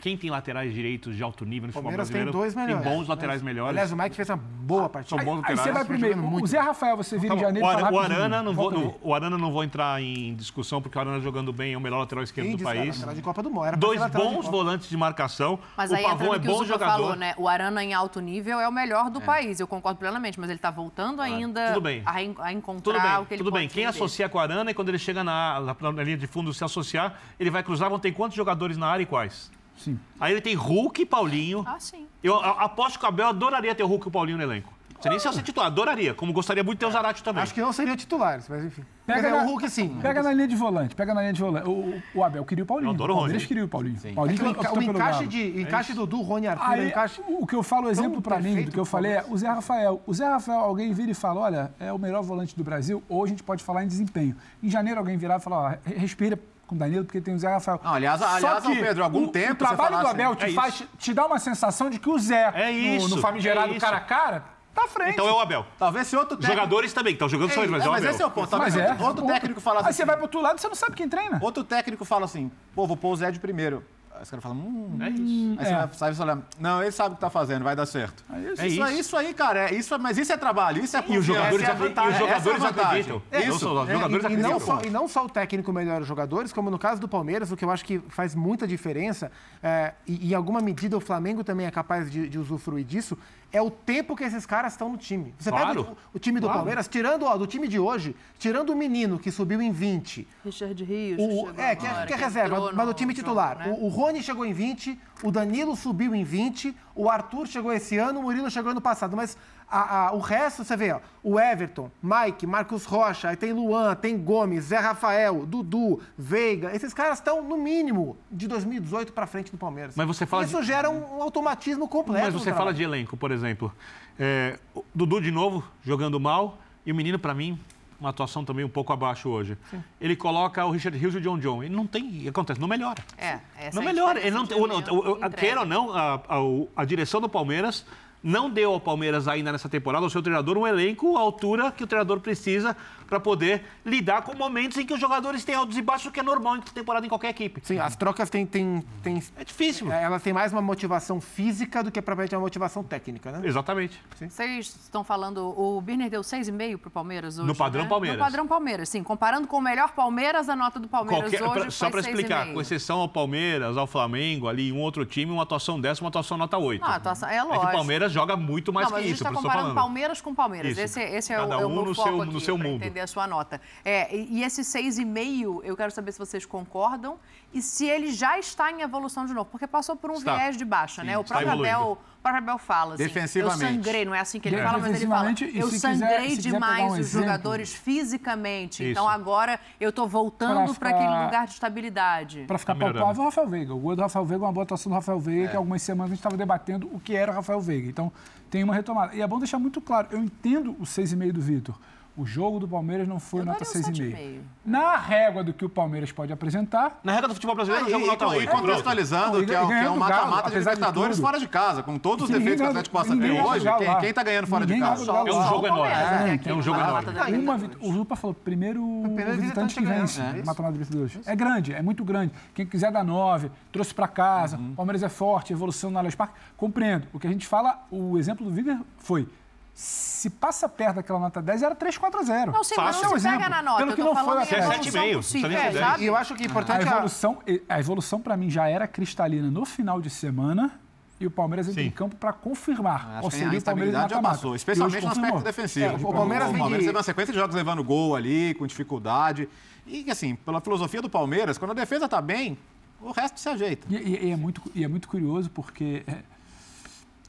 quem tem laterais direitos de alto nível no futebol brasileiro? tem dois melhores. Tem bons laterais melhores. Aliás, o Mike fez uma boa partida. São bons laterais. Aí você vai primeiro. O Zé Rafael, você vira em tá janeiro o, Ar, o Arana não vou, o Arana não vou entrar em discussão, porque o Arana jogando bem é o melhor lateral esquerdo do país. De Copa do Mundo. Dois bons de volantes de marcação. Mas o aí Pavão é bom jogador. Falou, né? O Arana em alto nível é o melhor do é. país. Eu concordo plenamente, mas ele está voltando ainda tudo bem. A, a encontrar tudo bem. o que ele Tudo bem. Quem associa com o Arana e quando ele chega na, na, na linha de fundo se associar, ele vai cruzar, vão ter quantos jogadores na área e quais? Sim. Aí ele tem Hulk e Paulinho. Ah, sim. Eu aposto que o Abel adoraria ter o Hulk e o Paulinho no elenco. Você nem se fosse titular, adoraria. Como gostaria muito de ter o Zarate também. Acho que não seriam titulares, mas enfim. Pega na, o Hulk sim. Pega na linha de volante, pega na linha de volante. O, o Abel queria o Paulinho. Eu adoro o Rony. Eles queriam o Paulinho. Sim. Paulinho é que o, o encaixe, de, encaixe é do Dudu, Rony Arthur, Aí, encaixe... O que eu falo, o exemplo para mim, do que eu falei, é o Zé Rafael. O Zé Rafael, alguém vira e fala, olha, é o melhor volante do Brasil, ou a gente pode falar em desempenho. Em janeiro alguém virar e falar, ó, respira, com o Danilo, porque tem o Zé Rafael. Não, aliás, aliás que Pedro, algum o, tempo. O trabalho do Abel te, é faz, te dá uma sensação de que o Zé, é isso, no, no famigerado é cara a cara, tá à frente. Então é o Abel. Talvez se outro técnico... Jogadores também, que estão jogando só ele, mas é, é o Abel. Mas esse é o ponto. Talvez mas é. outro técnico fala assim... Aí você vai pro outro lado e você não sabe quem treina. Outro técnico fala assim, pô, vou pôr o Zé de primeiro. Aí os caras falam, hum, é isso. Aí é. você sai e olha, não, ele sabe o que tá fazendo, vai dar certo. É isso, é isso. Aí, isso aí, cara, é isso, mas isso é trabalho, isso é E os jogadores, é e os jogadores acreditam. É, isso, os jogadores e, e, não só, e não só o técnico melhora os jogadores, como no caso do Palmeiras, o que eu acho que faz muita diferença, é, e em alguma medida o Flamengo também é capaz de, de usufruir disso, é o tempo que esses caras estão no time. Você claro. pega o, o time do claro. Palmeiras, tirando ó, do time de hoje, tirando o menino que subiu em 20. Richard Rios. O, é, que, é, que é reserva, mas o time titular. Jogo, né? o, o Rony chegou em 20, o Danilo subiu em 20, o Arthur chegou esse ano, o Murilo chegou ano passado. Mas a, a, o resto, você vê, ó, o Everton, Mike, Marcos Rocha, aí tem Luan, tem Gomes, Zé Rafael, Dudu, Veiga. Esses caras estão, no mínimo, de 2018 para frente do Palmeiras. Mas você fala Isso de... gera um, um, automatismo completo. Mas você fala de elenco, por exemplo. É, Dudu, de novo, jogando mal. E o menino, para mim, uma atuação também um pouco abaixo hoje. Sim. Ele coloca o Richard Hughes e o John John. Ele não tem. Acontece, não melhora. É, essa não é melhora. Ele não, o, o, o, queira ou não, a, a, a direção do Palmeiras não deu ao Palmeiras ainda nessa temporada, ao seu treinador, um elenco à altura que o treinador precisa para poder lidar com momentos em que os jogadores têm altos e baixos, o que é normal em temporada em qualquer equipe. Sim, as trocas têm. têm, têm é difícil. É, elas têm mais uma motivação física do que propriamente uma motivação técnica, né? Exatamente. Sim. Vocês estão falando, o Birner deu 6,5 para o Palmeiras hoje. No padrão né? Palmeiras. No padrão Palmeiras, sim. Comparando com o melhor Palmeiras, a nota do Palmeiras Qualquer, hoje. Pra, só para explicar, com exceção ao Palmeiras, ao Flamengo, ali, um outro time, uma atuação dessa, uma atuação nota 8. Não, atuação, é lógico. É que o Palmeiras joga muito mais Não, que isso. A gente está comparando Palmeiras com Palmeiras. Isso. Esse, esse é Cada o, é o um no foco seu, aqui, no seu mundo. entender a sua nota. É, e esse 6,5, eu quero saber se vocês concordam e se ele já está em evolução de novo, porque passou por um está. viés de baixa, Sim, né? O próprio Abel, o próprio Abel fala assim, Defensivamente. eu sangrei, não é assim que ele fala, mas ele fala, eu sangrei quiser, demais um os exemplo, jogadores fisicamente, isso. então agora eu estou voltando para aquele lugar de estabilidade. Para ficar palpável, o Rafael Veiga. O gol do Rafael Veiga é uma boa atuação do Rafael Veiga, é. que algumas semanas a gente estava debatendo o que era o Rafael Veiga. Então, tem uma retomada. E é bom deixar muito claro, eu entendo o 6,5 do Vitor. O jogo do Palmeiras não foi eu nota 6,5. Na régua do que o Palmeiras pode apresentar. Na régua do futebol brasileiro, ah, o jogo nota 8. E contextualizando que é, que é um mata-mata de Libertadores de fora de casa, com todos os defeitos que o Atlético possa ter hoje. Quem está ganhando fora ninguém de casa? É um jogo enorme. É, é um jogo enorme. O Lupa falou, primeiro, primeiro visitante que vence é mata-mata de Libertadores. É grande, é muito grande. Quem quiser dar 9, trouxe para casa. Uhum. Palmeiras é forte, evolução na Allianz Parque. Compreendo. O que a gente fala, o exemplo do Vitor foi se passa perto daquela nota 10, era 3, 4 a 0. Não, sim, Fácil. não se pega na nota. Pelo que não foi até 7,5. É, e eu acho que é importante... A evolução, a evolução para mim, já era cristalina no final de semana e o Palmeiras entra em campo para confirmar Acho qual seria o Palmeiras passou, especialmente no aspecto defensivo. É, o Palmeiras, o Palmeiras teve uma sequência de jogos levando gol ali, com dificuldade. E, assim, pela filosofia do Palmeiras, quando a defesa está bem, o resto se ajeita. E, e, e, é, muito, e é muito curioso porque é,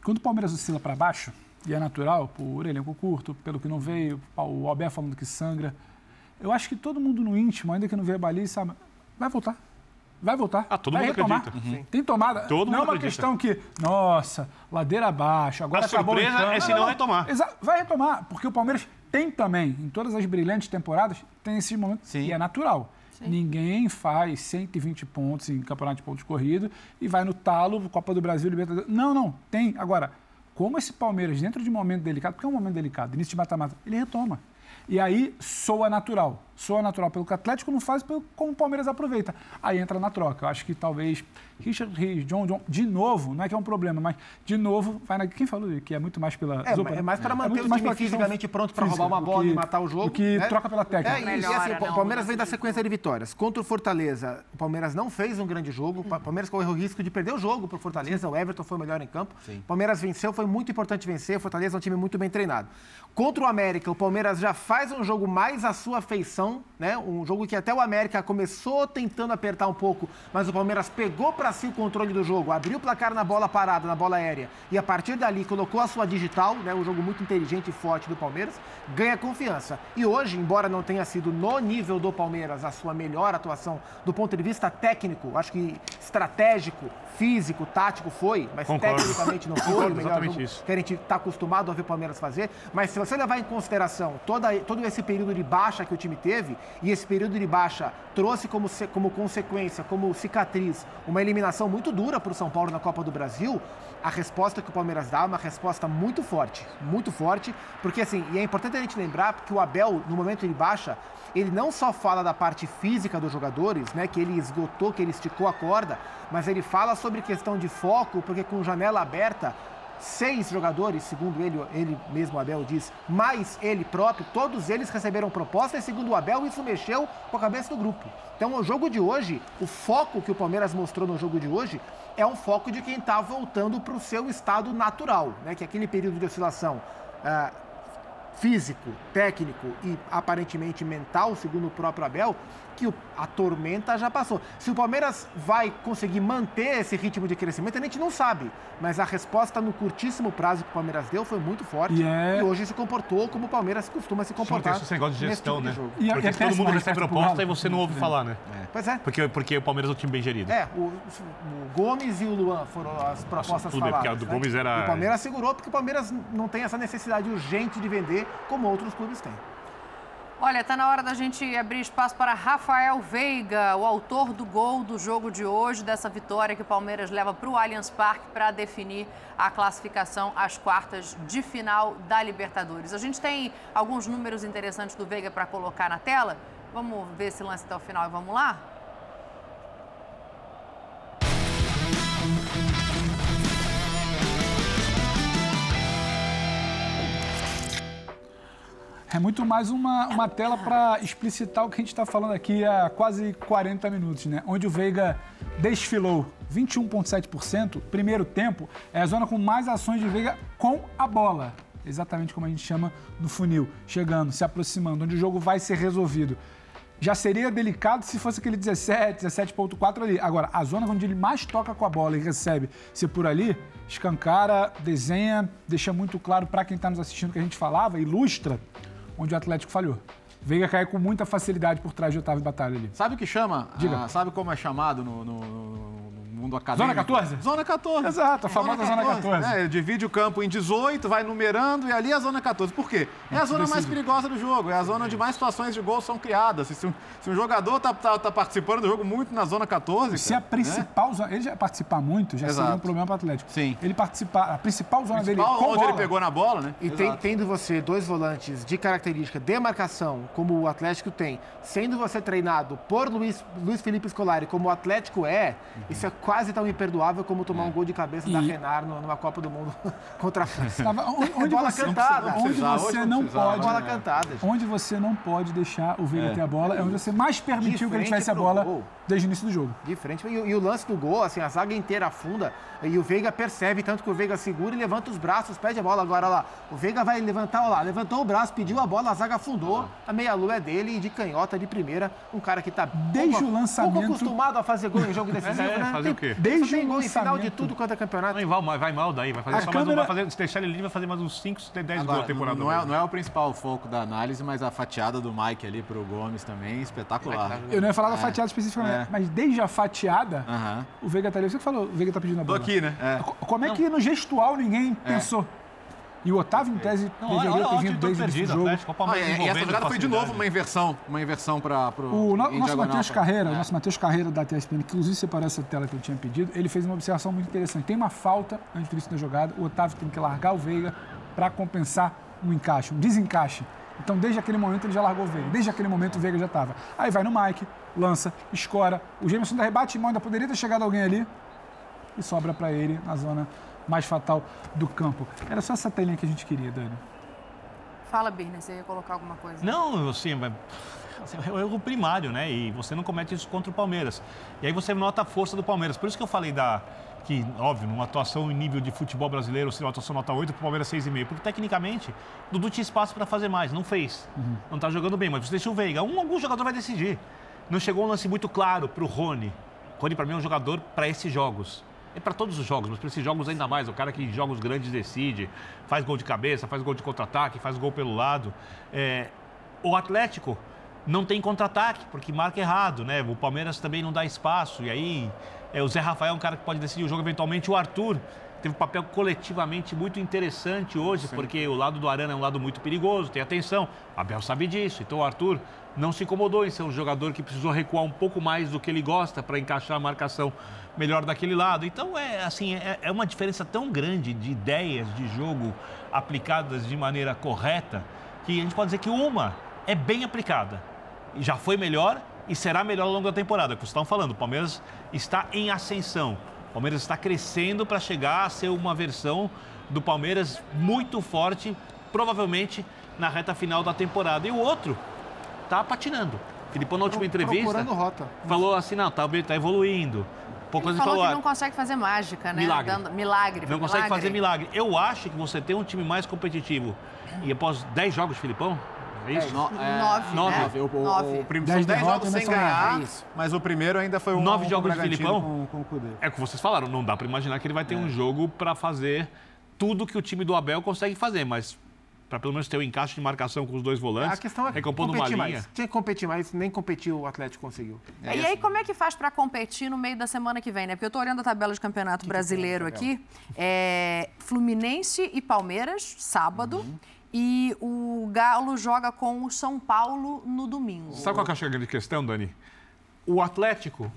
quando o Palmeiras oscila para baixo, e é natural, por elenco curto, pelo que não veio, o Albert falando que sangra. Eu acho que todo mundo no íntimo, ainda que não veio a baliza, sabe, vai voltar. Vai voltar. Ah, todo vai mundo retomar. acredita. Uhum. Tem tomada. Todo não é uma acredita. questão que, nossa, ladeira abaixo, agora a acabou surpresa então. é se não, retomar. Vai retomar, porque o Palmeiras tem também, em todas as brilhantes temporadas, tem esses momentos Sim. e é natural. Sim. Ninguém faz 120 pontos em campeonato de pontos corrido e vai no talo, Copa do Brasil, Libertadores. Não, não, tem. Agora, como esse Palmeiras, dentro de um momento delicado, porque é um momento delicado, início de mata-mata, ele retoma. E aí soa natural soa natural pelo que o Atlético não faz, pelo como o Palmeiras aproveita. Aí entra na troca. Eu acho que talvez Richard Rios, John John, de novo, não é que é um problema, mas de novo, vai na... quem falou que é muito mais pela. É, Zupa, é mais para é manter é o time fisicamente pronto para roubar uma bola que, e matar o jogo. Do que né? troca pela técnica. É, e, assim, o Palmeiras vem da sequência de vitórias. Contra o Fortaleza, o Palmeiras não fez um grande jogo. O Palmeiras correu o risco de perder o jogo para o Fortaleza. O Everton foi o melhor em campo. O Palmeiras venceu, foi muito importante vencer. O Fortaleza é um time muito bem treinado. Contra o América, o Palmeiras já faz um jogo mais à sua feição, né? Um jogo que até o América começou tentando apertar um pouco, mas o Palmeiras pegou para si o controle do jogo, abriu o placar na bola parada, na bola aérea, e a partir dali colocou a sua digital, né, um jogo muito inteligente e forte do Palmeiras, ganha confiança. E hoje, embora não tenha sido no nível do Palmeiras a sua melhor atuação do ponto de vista técnico, acho que estratégico, físico, tático foi, mas Concordo. tecnicamente não foi Concordo, o melhor jogo isso. que a gente está acostumado a ver o Palmeiras fazer. Mas se você levar em consideração toda, todo esse período de baixa que o time teve, e esse período de baixa trouxe como, como consequência, como cicatriz, uma eliminação muito dura para o São Paulo na Copa do Brasil, a resposta que o Palmeiras dá é uma resposta muito forte, muito forte, porque assim, e é importante a gente lembrar que o Abel, no momento de baixa, ele não só fala da parte física dos jogadores, né, que ele esgotou, que ele esticou a corda, mas ele fala sobre questão de foco, porque com janela aberta, seis jogadores, segundo ele, ele mesmo, Abel, diz, mais ele próprio, todos eles receberam proposta e, segundo o Abel, isso mexeu com a cabeça do grupo. Então, o jogo de hoje, o foco que o Palmeiras mostrou no jogo de hoje é um foco de quem está voltando para o seu estado natural, né? que é aquele período de oscilação ah, físico, técnico e aparentemente mental, segundo o próprio Abel, que a tormenta já passou. Se o Palmeiras vai conseguir manter esse ritmo de crescimento, a gente não sabe. Mas a resposta no curtíssimo prazo que o Palmeiras deu foi muito forte. E, é... e hoje se comportou como o Palmeiras costuma se comportar. Esse negócio de gestão, tipo né? De e, porque e todo mundo recebe proposta e você não ouve falar, né? É. Pois é. Porque, porque o Palmeiras é um time bem gerido. É, o, o Gomes e o Luan foram as propostas Nossa, tudo faladas. Bem, porque a do né? Gomes era... E o Palmeiras segurou porque o Palmeiras não tem essa necessidade urgente de vender como outros clubes têm. Olha, está na hora da gente abrir espaço para Rafael Veiga, o autor do gol do jogo de hoje, dessa vitória que o Palmeiras leva para o Allianz Parque para definir a classificação às quartas de final da Libertadores. A gente tem alguns números interessantes do Veiga para colocar na tela. Vamos ver esse lance até o final e vamos lá? É muito mais uma, uma tela para explicitar o que a gente está falando aqui há quase 40 minutos, né? Onde o Veiga desfilou 21,7%. Primeiro tempo é a zona com mais ações de Veiga com a bola. Exatamente como a gente chama no funil. Chegando, se aproximando, onde o jogo vai ser resolvido. Já seria delicado se fosse aquele 17, 17,4 ali. Agora, a zona onde ele mais toca com a bola e recebe, se por ali, escancara, desenha, deixa muito claro para quem está nos assistindo que a gente falava, ilustra onde o Atlético falhou. Veiga cai com muita facilidade por trás de Otávio Batalha ali. Sabe o que chama? Diga. Ah, sabe como é chamado no, no, no mundo acadêmico. Zona 14? Zona 14. Exato, a famosa Zona 14. Zona 14. É, divide o campo em 18, vai numerando e ali é a Zona 14. Por quê? É a zona mais perigosa do jogo, é a zona onde mais situações de gol são criadas. Se um, se um jogador está tá, tá, participando do jogo muito na Zona 14. Se a principal né? zona. Ele já participar muito, já Exato. seria um problema para o Atlético. Sim. Ele participar, a principal zona principal, dele. onde bola, ele pegou na bola, né? E tem, tendo você dois volantes de característica de marcação, como o Atlético tem, sendo você treinado por Luiz, Luiz Felipe Scolari, como o Atlético é, uhum. isso é quase tão imperdoável como tomar é. um gol de cabeça e... da Renar numa Copa do Mundo contra a França. onde, bola você, cantada. Onde você não pode. Bola cantada. Onde você não pode deixar o Veiga é. ter a bola, é onde você mais permitiu que ele tivesse a bola gol. Desde o início do jogo. De frente. E, e, o lance do gol, assim, a zaga inteira afunda e o Veiga percebe, tanto que o Veiga segura e levanta os braços, pede a bola. Agora lá, o Veiga vai levantar, olha lá, levantou o braço, pediu a bola, a zaga afundou. A meia-lua é dele e de canhota de primeira, um cara que tá desde pouco, o lançamento. Pouco acostumado a fazer gol em jogo decisivo, é, né? Fazer o quê? Desde o lançamento. final de tudo quanto é campeonato. Não, vai, vai mal daí, vai fazer a só câmera... mais um, vai fazer, se deixar ele livre, vai fazer mais uns 5, 10 gols na temporada. Não é, não é o principal foco da análise, mas a fatiada do Mike ali pro Gomes também, espetacular. Eu não ia falar da é. fatiada especificamente, é. mas desde a fatiada, o Veiga tá ali. Você que falou, o Veiga tá pedindo a bola. Tô aqui, né? É. Como é que no gestual ninguém é. pensou? E o Otávio, em tese, não, deveria olha, ter vindo desde o jogo. Ah, e essa jogada foi de novo uma inversão, uma inversão para o no, nosso Matheus Carreira, é. o nosso Matheus Carreira da TSPN, que inclusive separou essa tela que eu tinha pedido, ele fez uma observação muito interessante. Tem uma falta antes do início da jogada, o Otávio tem que largar o Veiga para compensar um encaixe, um desencaixe. Então, desde aquele momento, ele já largou o Veiga. Desde aquele momento, o Veiga já estava. Aí vai no Mike, lança, escora. O Jameson dá rebate, ainda poderia ter chegado alguém ali. E sobra para ele na zona mais fatal do campo. Era só essa telinha que a gente queria, Dani. Fala, Birner, você ia colocar alguma coisa? Não, assim, assim, é o erro primário, né? E você não comete isso contra o Palmeiras. E aí você nota a força do Palmeiras. Por isso que eu falei da que, óbvio, numa atuação em nível de futebol brasileiro, seria uma atuação nota 8 para o Palmeiras 6,5. Porque, tecnicamente, Dudu tinha espaço para fazer mais, não fez. Uhum. Não está jogando bem, mas você deixa o Veiga. Um, algum jogador vai decidir. Não chegou um lance muito claro para o Rony. Rony, para mim, é um jogador para esses jogos. É para todos os jogos, mas para esses jogos ainda mais. O cara que em jogos grandes decide, faz gol de cabeça, faz gol de contra-ataque, faz gol pelo lado. É... O Atlético não tem contra-ataque, porque marca errado, né? O Palmeiras também não dá espaço. E aí, é, o Zé Rafael é um cara que pode decidir o jogo eventualmente. O Arthur teve um papel coletivamente muito interessante hoje, Sim. porque o lado do Arana é um lado muito perigoso, tem atenção. Abel sabe disso. Então o Arthur não se incomodou em ser um jogador que precisou recuar um pouco mais do que ele gosta para encaixar a marcação melhor daquele lado. Então é assim, é, é uma diferença tão grande de ideias de jogo aplicadas de maneira correta que a gente pode dizer que uma é bem aplicada. E já foi melhor e será melhor ao longo da temporada. Que vocês estão falando, o Palmeiras está em ascensão. O Palmeiras está crescendo para chegar a ser uma versão do Palmeiras muito forte, provavelmente na reta final da temporada. E o outro tá patinando. Filipão, na última entrevista, Procurando rota. falou assim, não, tá, tá evoluindo. Pouco Ele falou falou, que ah, não consegue fazer mágica, né? Milagre. Dando- milagre. não consegue fazer milagre. Eu acho que você tem um time mais competitivo e após 10 jogos, Filipão, é isso? No- é, Nove, Nove. né? O, o, Nove. o prim- Dez são 10 derrotas, jogos né, sem ganhar, nove. Isso. mas o primeiro ainda foi um Nove um jogos o de Filipão? Com, com o Cudê. É o que vocês falaram, não dá para imaginar que ele vai ter um jogo para fazer tudo que o time do Abel consegue fazer, mas para pelo menos ter o encaixe de marcação com os dois volantes, A questão é recompondo uma competir linha. mais. Tinha que competir mais, nem competiu o Atlético conseguiu. e aí, como é que faz para competir no meio da semana que vem, né? Porque eu tô olhando a tabela de campeonato brasileiro aqui. É, Fluminense e Palmeiras, sábado. Uhum. E o Galo joga com o São Paulo no domingo. Sabe qual acho a grande questão, Dani? O Atlético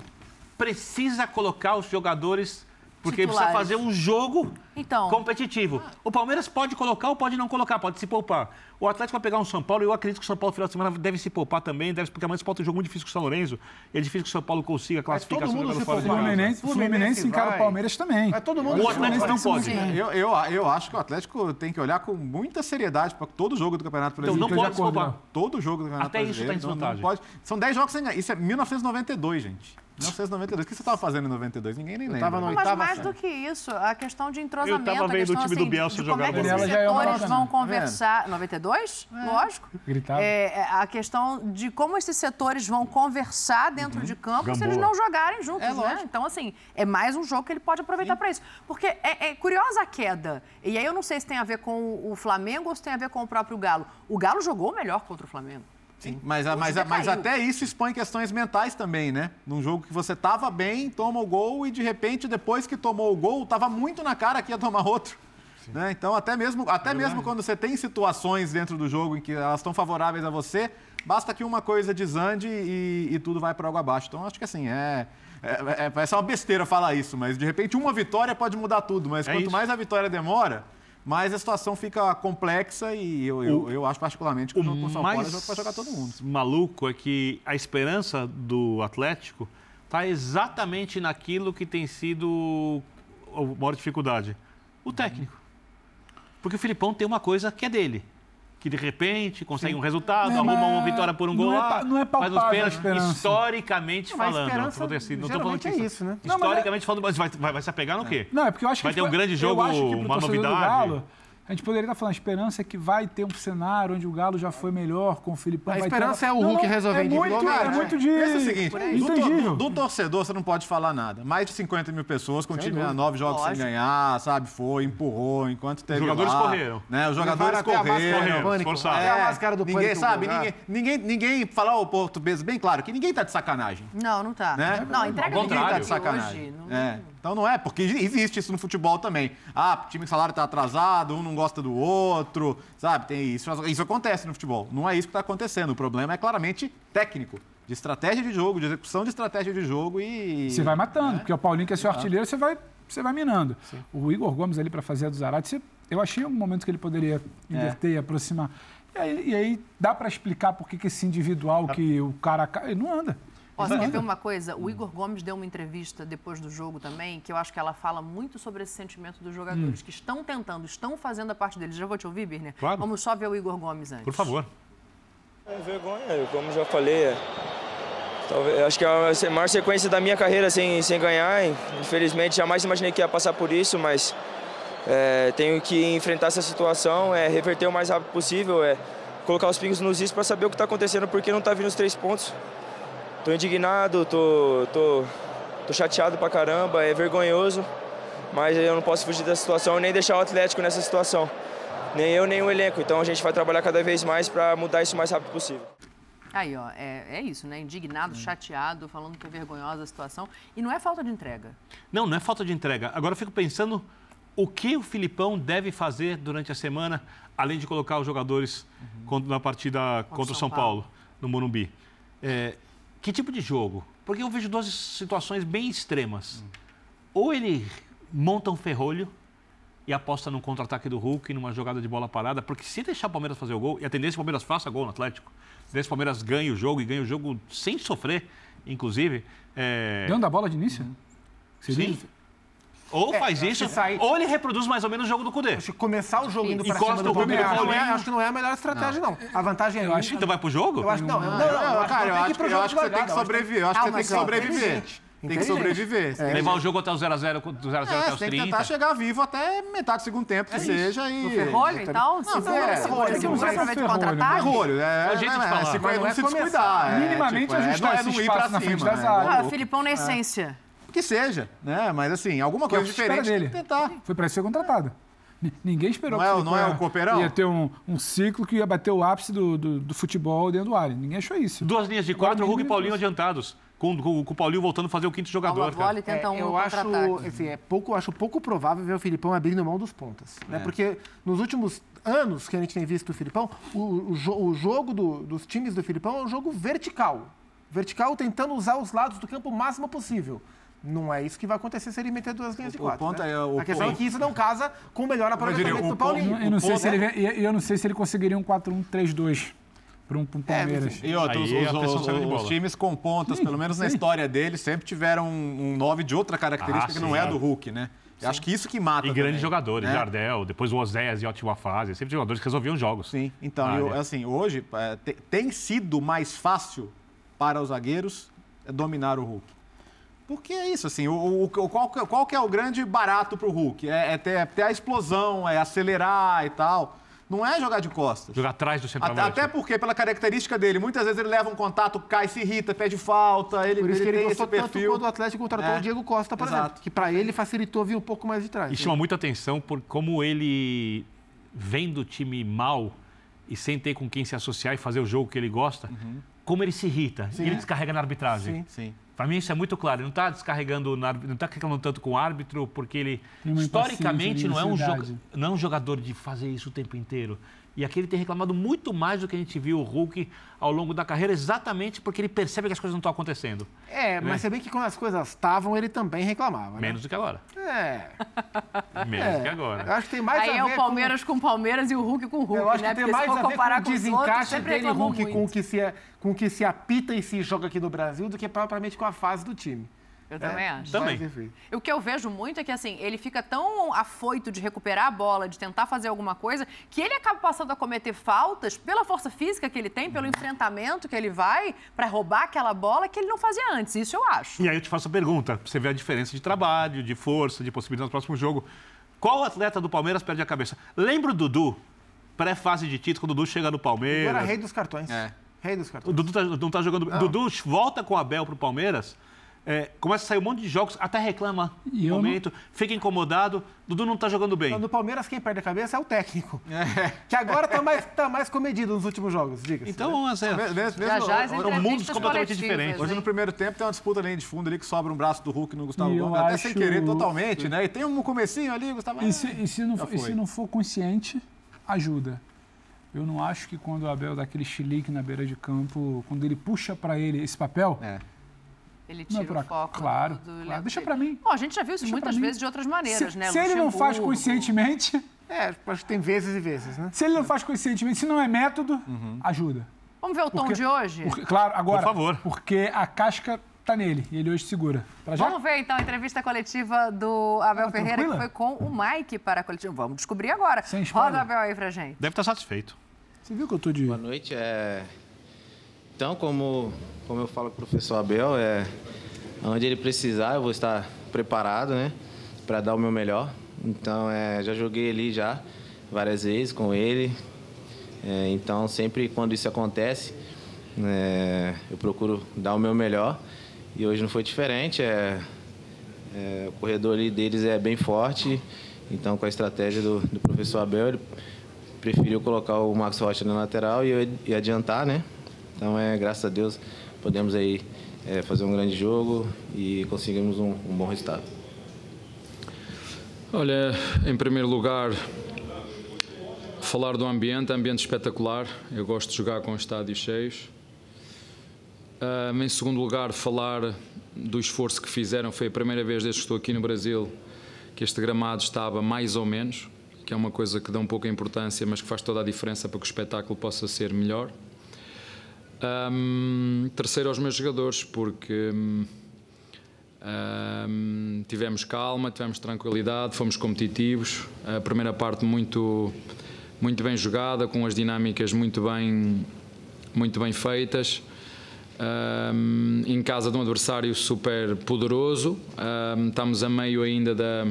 precisa colocar os jogadores porque ele precisa Titulares. fazer um jogo Então. competitivo. O Palmeiras pode colocar ou pode não colocar, pode se poupar. O Atlético vai pegar um São Paulo e eu acredito que o São Paulo no final de semana deve se poupar também, deve, porque amanhã o São Paulo tem um jogo muito difícil com o São Lourenço. E é difícil que o São Paulo consiga a classificação todo mundo se fora de poupar. casa. Fluminense, Fluminense Fluminense encara vai. o Palmeiras também. Vai todo mundo O se Atlético não pode. Eu, eu, eu acho que o Atlético tem que olhar com muita seriedade para todo jogo do Campeonato Então Brasileiro. não pode se poupar. Todo jogo do Campeonato Até isso Brasileiro. tá em não- não desvantagem. pode. São 10 jogos sem ganhar. Isso é 1992, gente. 1992. O que você estava fazendo em 92? Ninguém nem lembra. tava no Mas mais do que isso, a questão de entrosamento, Eu tava vendo o time do assim, Bielsa de como jogar é que esses é setores nota, vão né? conversar... 92? Lógico. Gritava. É, é, a questão de como esses setores vão conversar dentro Uhum. de campo se Gamboa. eles não jogarem juntos, É né? lógico. Então, assim, é mais um jogo que ele pode aproveitar para isso. Porque é, é curiosa a queda. E aí eu não sei se tem a ver com o Flamengo ou se tem a ver com o próprio Galo. O Galo jogou melhor contra o Flamengo. Sim, mas, a- mas, a- mas até isso expõe questões mentais também, né? Num jogo que você estava bem, toma o gol e de repente, depois que tomou o gol, estava muito na cara que ia tomar outro. Né? Então, até, mesmo, até mesmo quando você tem situações dentro do jogo em que elas estão favoráveis a você, basta que uma coisa desande e, e tudo vai para água abaixo. Então, acho que assim, é, é, é, ser uma besteira falar isso, mas de repente uma vitória pode mudar tudo. Mas É quanto isso. mais a vitória demora, mais a situação fica complexa e eu, eu, eu acho particularmente que o com São Paulo é jogo para jogar todo mundo. maluco é que a esperança do Atlético está exatamente naquilo que tem sido a maior dificuldade. O técnico. Porque o Filipão tem uma coisa que é dele. Que de repente consegue um resultado, É, arruma mas uma vitória por um não gol é lá, não é faz os palpável a pênaltis. esperança. Historicamente Mas a falando. não não tô falando é isso, né? Não, mas é- Historicamente falando, mas vai, vai, vai se apegar no quê? Não, é porque eu acho que Vai ter um grande jogo, uma novidade. A gente poderia estar falando, a esperança é que vai ter um cenário onde o Galo já foi melhor com o Filipão. A vai esperança ter... é o Hulk não, resolver é muito, individualmente, é muito de Pensa o seguinte, do, do torcedor você não pode falar nada. Mais de 50 mil pessoas com o time a nove jogos Lógico. sem ganhar, sabe? Foi, empurrou, enquanto teve Os jogadores lá, correram. Né? Os jogadores correram. esforçaram. Até a máscara do ninguém sabe, ninguém, ninguém, ninguém falar o português bem claro, que ninguém tá de sacanagem. Não, não tá. Né? Não, entrega ninguém tá de de sacanagem. hoje. Não- É. Então não é, porque existe isso no futebol também. Ah, time que salário tá atrasado, um não gosta do outro, sabe? Tem isso, isso acontece no futebol. Não é isso que está acontecendo. O problema é claramente técnico, de estratégia de jogo, de execução de estratégia de jogo e Você vai matando, porque o Paulinho, que é seu artilheiro, você vai, você vai minando. O Igor Gomes ali para fazer a do Zarate, eu achei um momento que ele poderia inverter e aproximar. E aí, e aí dá para explicar por que esse individual que o cara ca- ele não anda. Ó, você quer ver uma coisa? O Igor Gomes deu uma entrevista depois do jogo também, que eu acho que ela fala muito sobre esse sentimento dos jogadores Hum. que estão tentando, estão fazendo a parte deles. Já vou te ouvir, Birner? Claro. Vamos só ver o Igor Gomes antes. Por favor. É vergonha, como já falei, é, talvez, acho que é a maior sequência da minha carreira sem, sem ganhar. Infelizmente, jamais imaginei que ia passar por isso, mas é, tenho que enfrentar essa situação, é reverter o mais rápido possível, é colocar os pingos nos is para saber o que está acontecendo, porque não está vindo os três pontos. Tô indignado, tô, tô, tô chateado pra caramba, é vergonhoso, mas eu não posso fugir da situação e nem deixar o Atlético nessa situação. Nem eu, nem o elenco. Então a gente vai trabalhar cada vez mais para mudar isso o mais rápido possível. Aí, ó, é, é isso, né? Indignado, chateado, falando que é vergonhosa a situação. E não é falta de entrega. Não, não é falta de entrega. Agora eu fico pensando o que o Filipão deve fazer durante a semana, além de colocar os jogadores contra- na partida contra, o São São Paulo, Paulo. no Morumbi. É, que tipo de jogo? Porque eu vejo duas situações bem extremas. Ou ele monta um ferrolho e aposta num contra-ataque do Hulk, numa jogada de bola parada, porque se deixar o Palmeiras fazer o gol, e a tendência é que o Palmeiras faça gol no Atlético, a tendência é que o Palmeiras ganhe o jogo e ganhe o jogo sem sofrer, inclusive. É... Dentro da bola de início? Seria Sim. Ou é, faz isso, sair... ou ele reproduz mais ou menos o jogo do Cudê. Acho que começar o jogo indo pra cima do Palmeiras, acho, é, acho que não é a melhor estratégia, não. não. A vantagem é... Eu acho que tu vai pro jogo? Eu acho, não, não, não, não, cara, eu acho, eu acho que você tem que sobreviver. Eu acho que você tem que sobreviver. Tem que sobreviver. É. Levar o jogo até o 0x0, do 0x0 é, até os 30. Tem que tentar chegar vivo até metade do segundo tempo, que é seja. E... No ferrolho e tal? Se for, é, se for, se usar pra contra-ataque. Ferrolho, é. A gente de falar. Se não se descuidar. Minimamente ajustar esse espaço na frente das áreas. Ah, Filipão na essência. Que seja, né? Mas assim, alguma coisa diferente dele. tentar. Foi para ser contratado. Ninguém esperou não é, que não é o Cooperão? ia ter um, um ciclo que ia bater o ápice do, do, do futebol dentro do área. Ninguém achou isso. Duas linhas de quatro, Hulk e Paulinho adiantados. Com, com, com, o Paulinho voltando a fazer o quinto jogador. Bola, tenta um é, eu acho, assim, é pouco, acho pouco provável ver o Filipão abrindo mão dos pontas. Né? É. Porque nos últimos anos que a gente tem visto o Filipão, o, o, o jogo do, dos times do Filipão é um jogo vertical. Vertical tentando usar os lados do campo o máximo possível. Não é isso que vai acontecer se ele meter duas linhas de quatro. O ponto né? é, o a questão é que isso não casa com o melhor aproveitamento do Paulinho. Eu não, sei se ele, eu não sei se ele conseguiria um 4-1-3-2 para um, um, Palmeiras. É, e outros, os, os, os, os, times com pontas, sim, pelo menos sim. na história deles, sempre tiveram um 9 de outra característica ah, que não é a do Hulk, né? Eu acho que isso que mata. E também, grandes jogadores, né? Jardel, depois o Oséias em ótima fase, sempre jogadores que resolviam jogos. Sim, então, eu, assim, hoje é, tem sido mais fácil para os zagueiros dominar o Hulk. Porque é isso, assim, o, o qual, qual que é o grande barato para o Hulk? É, é ter, é ter, a explosão, é acelerar e tal. Não é jogar de costas. Jogar atrás do centroavante. Até, até porque, pela característica dele, muitas vezes ele leva um contato, cai, se irrita, pede falta. Ele, por isso ele que ele gostou tanto quando o Atlético contratou é. o Diego Costa, por Exato. exemplo. Que para ele facilitou vir um pouco mais de trás. E chama muita atenção por como ele vem do time mal e sem ter com quem se associar e fazer o jogo que ele gosta, uhum. como ele se irrita. Sim. E ele descarrega na arbitragem. Sim, sim. Para mim isso é muito claro. Ele não está descarregando, não está reclamando tanto com o árbitro, porque ele historicamente não é, um não é um jogador de fazer isso o tempo inteiro. E aqui ele tem reclamado muito mais do que a gente viu o Hulk ao longo da carreira, exatamente porque ele percebe que as coisas não estão acontecendo. É, né? mas você vê que quando as coisas estavam, ele também reclamava. Né? Menos do que agora. É. Menos é. do que agora. Eu acho que tem mais Aí a ver é o Palmeiras com... o Palmeiras e o Hulk com o Hulk, Eu acho né? que tem porque mais a ver com o desencaixe dele, Hulk, com o, que se, com o que se apita e se joga aqui no Brasil, do que propriamente com a fase do time. Eu também é, acho. Também. O que eu vejo muito é que, assim, ele fica tão afoito de recuperar a bola, de tentar fazer alguma coisa, que ele acaba passando a cometer faltas pela força física que ele tem, pelo enfrentamento que ele vai para roubar aquela bola que ele não fazia antes. Isso eu acho. E aí eu te faço a pergunta: você vê a diferença de trabalho, de força, de possibilidade no próximo jogo. Qual atleta do Palmeiras perde a cabeça? Lembra o Dudu? Pré-fase de título, quando o Dudu chega no Palmeiras. Ele era rei dos cartões. É. Rei dos cartões. O Dudu tá, não tá jogando. Não. Dudu volta com o Abel pro Palmeiras é, começa a sair um monte de jogos, até reclama no momento, não... fica incomodado. Dudu não está jogando bem. No Palmeiras, quem perde a cabeça é o técnico. É. Que agora está mais, tá mais comedido nos últimos jogos, diga-se. Então, assim, mesmo, mesmo, já, já um mundo completamente diferente. Hoje, no primeiro tempo, tem uma disputa ali de fundo ali que sobra um braço do Hulk no Gustavo Gomes, até sem querer totalmente, né? E tem um comecinho ali, Gustavo. E se, e se, não, e se não for consciente, ajuda. Eu não acho que quando o Abel dá aquele chilique na beira de campo, quando ele puxa para ele esse papel, é ele tira não, o foco claro, do, claro. Deixa para mim. Bom, a gente já viu isso Deixa muitas vezes de outras maneiras, se, né? Se ele não faz conscientemente... É, acho que tem vezes e vezes, né? Se ele não faz conscientemente, se não é método, uhum. ajuda. Vamos ver o tom porque, de hoje? Porque, claro, agora. Por favor. Porque a casca tá nele e ele hoje segura. Vamos ver então a entrevista coletiva do Abel ah, Ferreira, tranquila? que foi com o Mike para a coletiva. Vamos descobrir agora. Sem spoiler. Roda o Abel aí pra gente. Deve estar satisfeito. Você viu que eu tô de. Boa noite. É... Então, como, como eu falo com o professor Abel, é onde ele precisar, eu vou estar preparado, né, para dar o meu melhor. Então, é, já joguei ali já várias vezes com ele. É, então, sempre quando isso acontece, é, eu procuro dar o meu melhor. E hoje não foi diferente. É, é, o corredor ali deles é bem forte. Então, com a estratégia do, do professor Abel, ele preferiu colocar o Max Rocha na lateral e, eu, e adiantar, né? Então, é, graças a Deus, podemos aí é, fazer um grande jogo e conseguimos um, um bom resultado. Olha, em primeiro lugar, falar do ambiente, ambiente espetacular. Eu gosto de jogar com estádios cheios. Uh, em segundo lugar, falar do esforço que fizeram. Foi a primeira vez desde que estou aqui no Brasil que este gramado estava mais ou menos, que é uma coisa que dá um pouco de importância, mas que faz toda a diferença para que o espetáculo possa ser melhor. Um, terceiro aos meus jogadores, porque um, tivemos calma, tivemos tranquilidade, fomos competitivos. A primeira parte muito, muito bem jogada, com as dinâmicas muito bem, muito bem feitas. Uh, em casa de um adversário super poderoso. Estamos a meio ainda da,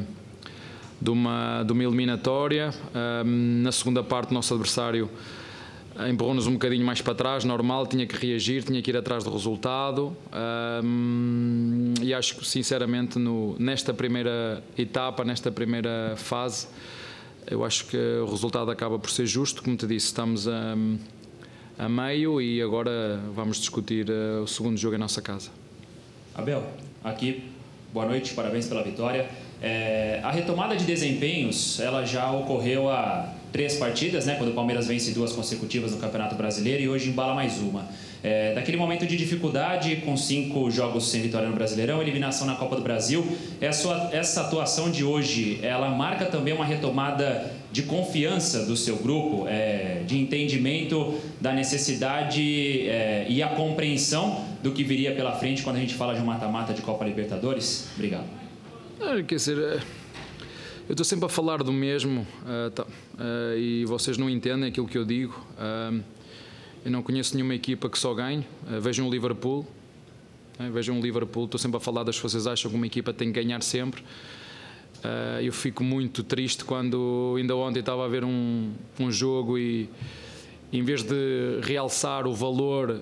de, uma, de uma eliminatória. na segunda parte, o nosso adversário empurrou-nos um bocadinho mais para trás, normal, tinha que reagir, tinha que ir atrás do resultado. Um, e acho que, sinceramente, no, nesta primeira etapa, nesta primeira fase, eu acho que o resultado acaba por ser justo. Como te disse, estamos a, a meio e agora vamos discutir uh, o segundo jogo em nossa casa. Abel, aqui, boa noite, parabéns pela vitória. É, a retomada de desempenhos, ela já ocorreu há três partidas, né, quando o Palmeiras vence duas consecutivas no Campeonato Brasileiro e hoje embala mais uma. É, daquele momento de dificuldade, com cinco jogos sem vitória no Brasileirão, eliminação na Copa do Brasil, essa, essa atuação de hoje, ela marca também uma retomada de confiança do seu grupo, é, de entendimento da necessidade é, e a compreensão do que viria pela frente quando a gente fala de um mata-mata de Copa Libertadores? Obrigado. É, quer dizer, é, eu estou sempre a falar do mesmo uh, tá, uh, e vocês não entendem aquilo que eu digo. Uh, eu não conheço nenhuma equipa que só ganhe. vejam o Liverpool. vejam o Liverpool. Estou sempre a falar das vocês acham que uma equipa tem que ganhar sempre. eu fico muito triste quando ainda ontem estava a ver um, um jogo e em vez de realçar o valor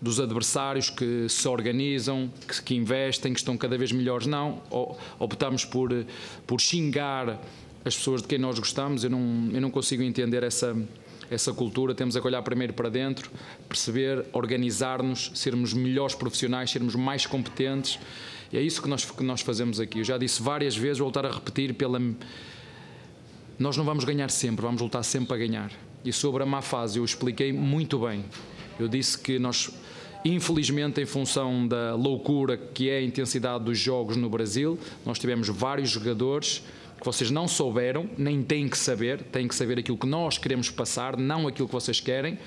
dos adversários que se organizam, que, que, investem, que estão cada vez melhores. Não, optamos por, por xingar as pessoas de quem nós gostamos. Eu não, eu não consigo entender essa, essa cultura. Temos a olhar primeiro para dentro, perceber, organizar-nos, sermos melhores profissionais, sermos mais competentes. E é isso que nós, que nós fazemos aqui. Eu já disse várias vezes, voltar a repetir, pela... nós não vamos ganhar sempre, vamos lutar sempre a ganhar. E sobre a má fase eu expliquei muito bem. Eu disse que nós Infelizmente, em função da loucura que é a intensidade dos jogos no Brasil, nós tivemos vários jogadores que vocês não souberam, nem têm que saber, têm que saber aquilo que nós queremos passar, não aquilo que vocês querem.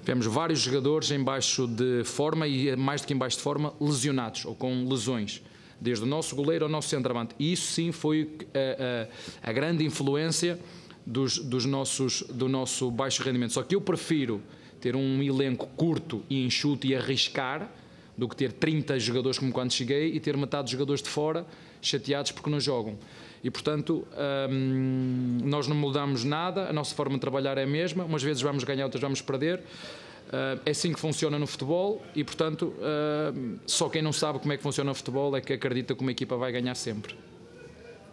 Tivemos vários jogadores em baixo de forma e mais do que em baixo de forma, lesionados ou com lesões. Desde o nosso goleiro ao nosso centroavante. Isso sim foi a, a, a grande influência dos, dos nossos, do nosso baixo rendimento. Só que eu prefiro ter um elenco curto e enxuto e arriscar do que ter 30 jogadores como quando cheguei e ter metade dos jogadores de fora chateados porque não jogam. E, portanto, hum, nós não mudamos nada, a nossa forma de trabalhar é a mesma, umas vezes vamos ganhar, outras vamos perder. Uh, é assim que funciona no futebol e, portanto, uh, só quem não sabe como é que funciona o futebol é que acredita que uma equipa vai ganhar sempre.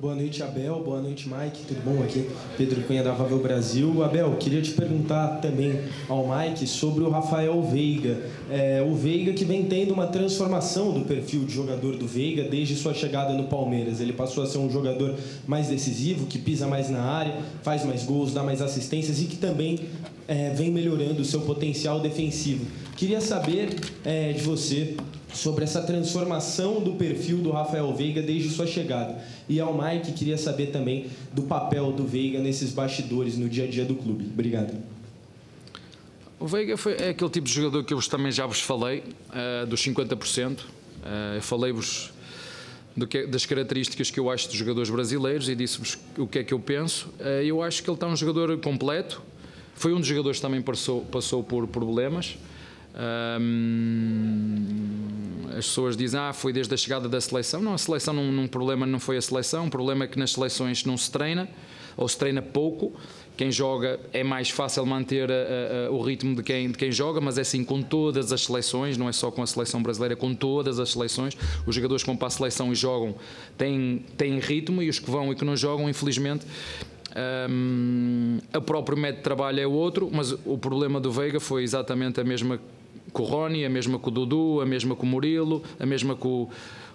Boa noite, Abel. Boa noite, Mike. Tudo bom? Aqui Pedro Cunha da Vavel Brasil. Abel, queria te perguntar também ao Mike sobre o Rafael Veiga. É, o Veiga que vem tendo uma transformação do perfil de jogador do Veiga desde sua chegada no Palmeiras. Ele passou a ser um jogador mais decisivo, que pisa mais na área, faz mais gols, dá mais assistências e que também é, vem melhorando o seu potencial defensivo. Queria saber é, de você sobre essa transformação do perfil do Rafael Veiga desde sua chegada. E ao Mike, queria saber também do papel do Veiga nesses bastidores no dia a dia do clube. Obrigado. O Veiga foi, é aquele tipo de jogador que eu também já vos falei, uh, dos 50%. Uh, eh, eu falei-vos das características que eu acho dos jogadores brasileiros e disse-vos o que é que eu penso. Uh, eu acho que ele está um jogador completo. Foi um dos jogadores que também passou, passou por problemas. Um, as pessoas dizem, ah, foi desde a chegada da seleção. Não, a seleção, num problema não foi a seleção. O problema é que nas seleções não se treina, ou se treina pouco. Quem joga é mais fácil manter a, a, o ritmo de quem, de quem joga, mas é assim com todas as seleções, não é só com a seleção brasileira, com todas as seleções. Os jogadores que vão para a seleção e jogam têm, têm ritmo e os que vão e que não jogam, infelizmente, um, o próprio método de trabalho é outro, mas o problema do Veiga foi exatamente a mesma com o Rony, a mesma com o Dudu, a mesma com o Murilo, a mesma com,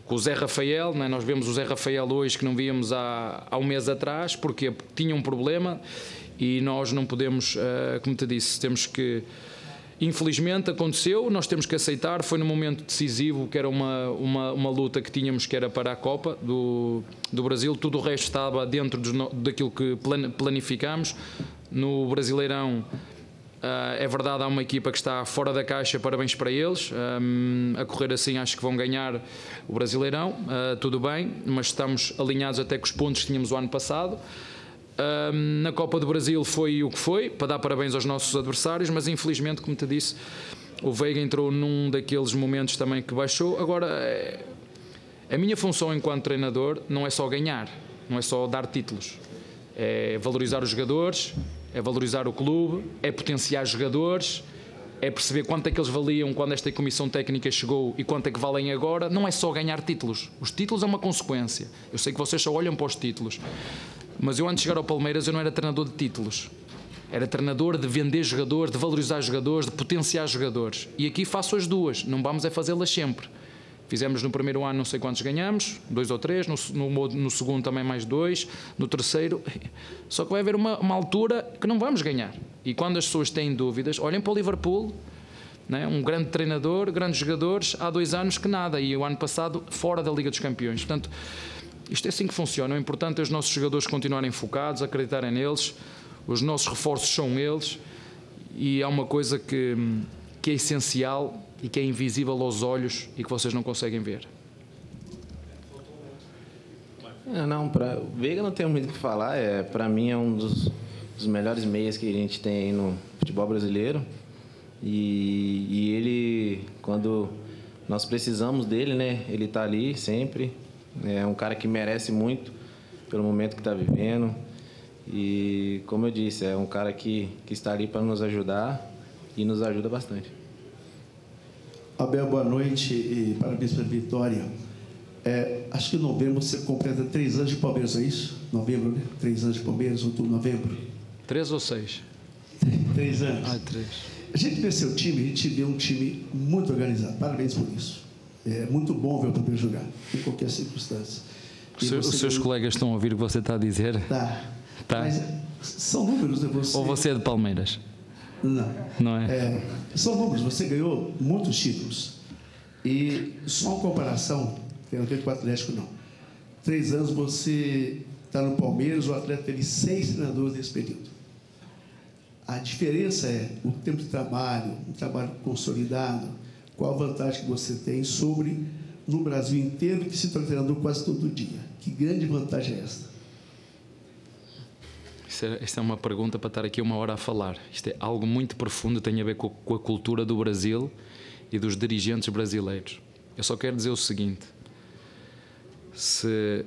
com o Zé Rafael. Né? Nós vemos o Zé Rafael hoje que não víamos há, há um mês atrás, porque tinha um problema e nós não podemos, uh, como te disse, temos que. Infelizmente aconteceu, nós temos que aceitar. Foi no momento decisivo, que era uma, uma, uma luta que tínhamos, que era para a Copa do, do Brasil. Tudo o resto estava dentro daquilo que plan, planificámos. No Brasileirão Uh, é verdade, há uma equipa que está fora da caixa, parabéns para eles. Um, a correr assim, acho que vão ganhar o Brasileirão, uh, tudo bem, mas estamos alinhados até com os pontos que tínhamos o ano passado. Um, na Copa do Brasil foi o que foi, para dar parabéns aos nossos adversários, mas infelizmente, como te disse, o Veiga entrou num daqueles momentos também que baixou. Agora, é, a minha função enquanto treinador não é só ganhar, não é só dar títulos, é valorizar os jogadores, é valorizar o clube, é potenciar jogadores, é perceber quanto é que eles valiam quando esta comissão técnica chegou e quanto é que valem agora. Não é só ganhar títulos. Os títulos é uma consequência. Eu sei que vocês só olham para os títulos. Mas eu antes de chegar ao Palmeiras eu não era treinador de títulos. Era treinador de vender jogadores, de valorizar jogadores, de potenciar jogadores. E aqui faço as duas. Não vamos é fazê-las sempre. Fizemos no primeiro ano não sei quantos ganhamos, dois ou três, no, no, no, segundo também mais dois, no terceiro. Só que vai haver uma, uma, altura que não vamos ganhar. E quando as pessoas têm dúvidas, olhem para o Liverpool, né? um grande treinador, grandes jogadores, há dois anos que nada, e o ano passado fora da Liga dos Campeões. Portanto, isto é assim que funciona. O importante é os nossos jogadores continuarem focados, acreditarem neles, os nossos reforços são eles, e há uma coisa que, que é essencial e que é invisível aos olhos e que vocês não conseguem ver? É, não, para Veiga não tenho muito o que falar. É, para mim é um dos, dos, melhores meias que a gente tem aí no futebol brasileiro. E, e ele, quando nós precisamos dele, né? Ele está ali sempre. É um cara que merece muito pelo momento que está vivendo. E como eu disse, é um cara que, que está ali para nos ajudar e nos ajuda bastante. Abel, boa noite e parabéns pela vitória. É, acho que em novembro você completa três anos de Palmeiras, é isso? Novembro, né? Três anos de Palmeiras, outubro, novembro. Três ou seis? Três anos. Ah, três. A gente vê seu time, a gente vê um time muito organizado. Parabéns por isso. É muito bom ver o Palmeiras jogar, em qualquer circunstância. Os, os seus colegas estão a ouvir o que você está a dizer? Tá. tá. Mas são números, né? Você... Ou você é de Palmeiras? Não. Não é? é? São números, você ganhou muitos títulos. E só uma comparação, tem ver com o Atlético, não. Três anos você está no Palmeiras, o Atlético teve seis treinadores nesse período. A diferença é o tempo de trabalho, um trabalho consolidado, qual a vantagem que você tem sobre no Brasil inteiro que se torna treinador quase todo dia. Que grande vantagem é essa? Esta é, é uma pergunta para estar aqui uma hora a falar. Isto é algo muito profundo, tem a ver com, com a cultura do Brasil e dos dirigentes brasileiros. Eu só quero dizer o seguinte: se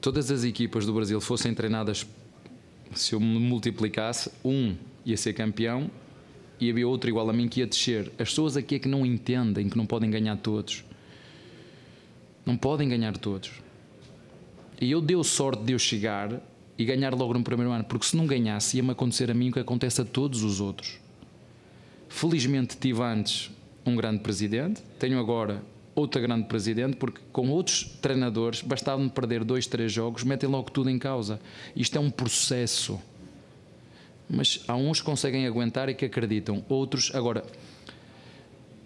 todas as equipas do Brasil fossem treinadas, se eu me multiplicasse, um ia ser campeão e havia outro igual a mim que ia descer. As pessoas aqui é que não entendem que não podem ganhar todos. Não podem ganhar todos. E eu deu sorte de eu chegar e ganhar logo no primeiro ano, porque se não ganhasse ia-me acontecer a mim o que acontece a todos os outros. Felizmente tive antes um grande presidente, tenho agora outra grande presidente, porque com outros treinadores bastava-me perder dois, três jogos, metem logo tudo em causa. Isto é um processo. Mas há uns que conseguem aguentar e que acreditam, outros. Agora,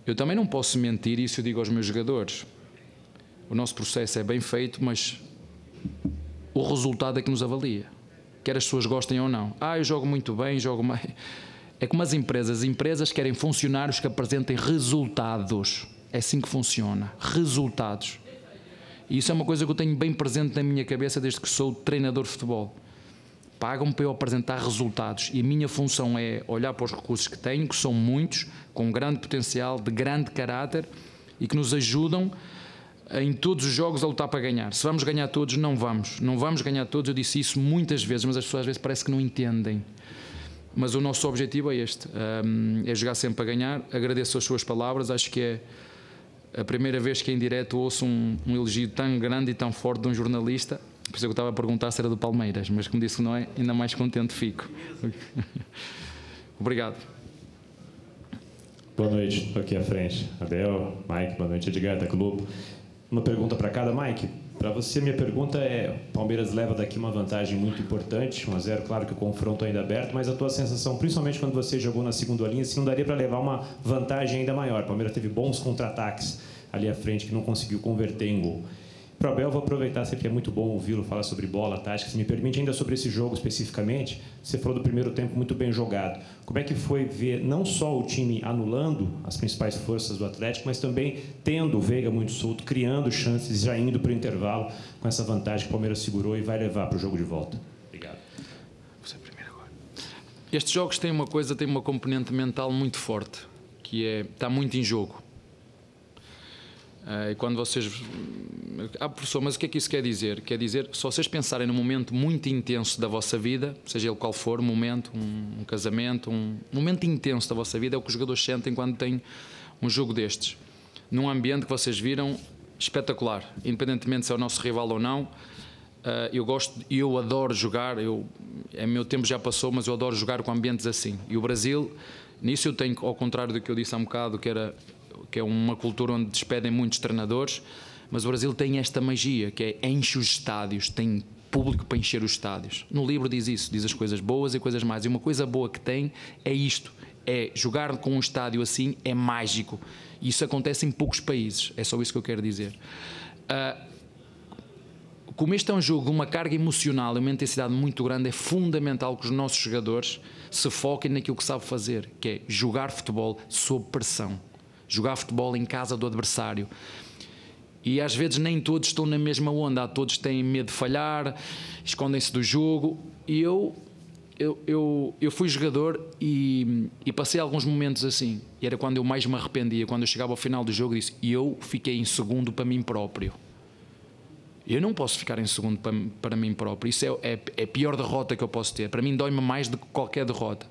eu também não posso mentir, isso eu digo aos meus jogadores. O nosso processo é bem feito, mas o resultado é que nos avalia. Quer as pessoas gostem ou não. Ah, eu jogo muito bem, jogo mais. É como as empresas. As empresas querem funcionários que apresentem resultados. É assim que funciona. Resultados. E isso é uma coisa que eu tenho bem presente na minha cabeça desde que sou treinador de futebol. Pagam-me para eu apresentar resultados. E a minha função é olhar para os recursos que tenho, que são muitos, com grande potencial, de grande caráter e que nos ajudam em todos os jogos a lutar para ganhar. Se vamos ganhar todos, não vamos. Não vamos ganhar todos. Eu disse isso muitas vezes, mas as pessoas às vezes parece que não entendem. Mas o nosso objetivo é este: um, é jogar sempre para ganhar. Agradeço as suas palavras. Acho que é a primeira vez que em direto ouço um, um elogio tão grande e tão forte de um jornalista. Por isso eu estava a perguntar se era do Palmeiras, mas como disse que não é, ainda mais contente fico. Obrigado. Boa noite, estou aqui à frente. Abel, Mike, boa noite, Edgar da Clube. Uma pergunta para cada, Mike. Para você, minha pergunta é: Palmeiras leva daqui uma vantagem muito importante, 1 a 0 claro que o confronto ainda aberto, mas a tua sensação, principalmente quando você jogou na segunda linha, se não daria para levar uma vantagem ainda maior. Palmeiras teve bons contra-ataques ali à frente que não conseguiu converter em gol. Para Abel, vou aproveitar, sempre é muito bom ouvi-lo falar sobre bola, tática. Se me permite, ainda sobre esse jogo especificamente, você falou do primeiro tempo muito bem jogado. Como é que foi ver não só o time anulando as principais forças do Atlético, mas também tendo o Veiga muito solto, criando chances, já indo para o intervalo com essa vantagem que o Palmeiras segurou e vai levar para o jogo de volta? Obrigado. Você primeiro agora. Estes jogos têm uma coisa, têm uma componente mental muito forte, que é está muito em jogo. Uh, e quando vocês. Ah, professor, mas o que é que isso quer dizer? Quer dizer, se vocês pensarem num momento muito intenso da vossa vida, seja ele qual for, um momento, um, um casamento, um, momento intenso da vossa vida, é o que os jogadores sentem quando têm um jogo destes. Num ambiente que vocês viram espetacular, independentemente se é o nosso rival ou não. Uh, eu gosto, eu adoro jogar, eu, é meu tempo já passou, mas eu adoro jogar com ambientes assim. E o Brasil, nisso eu tenho, ao contrário do que eu disse há um bocado, que era que é uma cultura onde despedem muitos treinadores, mas o Brasil tem esta magia, que é enche os estádios, tem público para encher os estádios. No livro diz isso, diz as coisas boas e coisas más. E uma coisa boa que tem é isto, é jogar com um estádio assim é mágico. E isso acontece em poucos países, é só isso que eu quero dizer. Uh, como este é um jogo de uma carga emocional e uma intensidade muito grande, é fundamental que os nossos jogadores se foquem naquilo que sabem fazer, que é jogar futebol sob pressão jogar futebol em casa do adversário. E às vezes nem todos estão na mesma onda, todos têm medo de falhar, escondem-se do jogo. E eu, eu, eu, eu fui jogador e, e, passei alguns momentos assim. E era quando eu mais me arrependia, quando eu chegava ao final do jogo e disse: Eu fiquei em segundo para mim próprio. Eu não posso ficar em segundo para, para mim próprio. Isso é, é, é a pior derrota que eu posso ter. Para mim, dói-me mais do que qualquer derrota.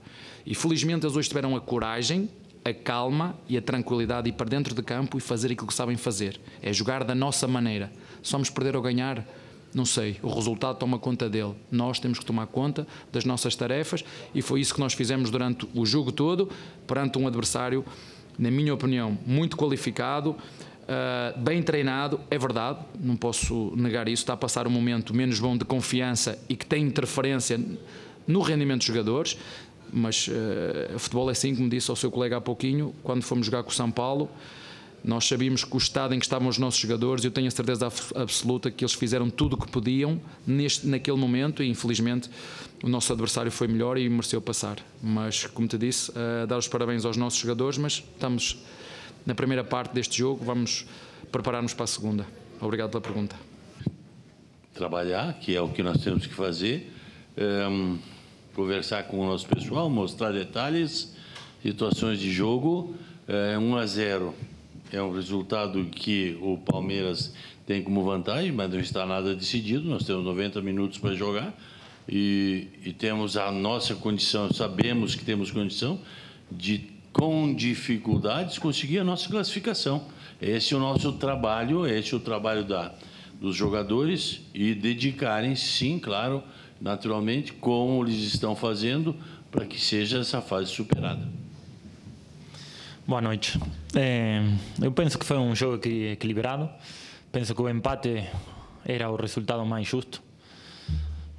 E felizmente eles hoje tiveram a coragem a calma e a tranquilidade de ir para dentro de campo e fazer aquilo que sabem fazer. É jogar da nossa maneira. Somos perder ou ganhar? Não sei. O resultado toma conta dele. Nós temos que tomar conta das nossas tarefas e foi isso que nós fizemos durante o jogo todo, perante um adversário, na minha opinião, muito qualificado. Uh, bem treinado, é verdade, não posso negar isso. Está a passar um momento menos bom de confiança e que tem interferência no rendimento dos jogadores mas uh, futebol é assim, como disse ao seu colega há pouquinho, quando fomos jogar com o São Paulo, nós sabíamos que o estado em que estavam os nossos jogadores, eu tenho a certeza absoluta que eles fizeram tudo o que podiam neste, naquele momento e infelizmente o nosso adversário foi melhor e mereceu passar. Mas, como te disse, uh, dar os parabéns aos nossos jogadores, mas estamos na primeira parte deste jogo, vamos preparar-nos para a segunda. Obrigado pela pergunta. Trabalhar, que é o que nós temos que fazer. Um conversar com o nosso pessoal, mostrar detalhes, situações de jogo. É, 1 a 0 é um resultado que o Palmeiras tem como vantagem, mas não está nada decidido. Nós temos 90 minutos para jogar e, e temos a nossa condição, sabemos que temos condição de, com dificuldades, conseguir a nossa classificação. Esse é o nosso trabalho, esse é o trabalho da, dos jogadores e dedicarem, sim, claro, naturalmente, como eles estão fazendo para que seja essa fase superada. Boa noite. É, eu penso que foi um jogo equilibrado. Penso que o empate era o resultado mais justo.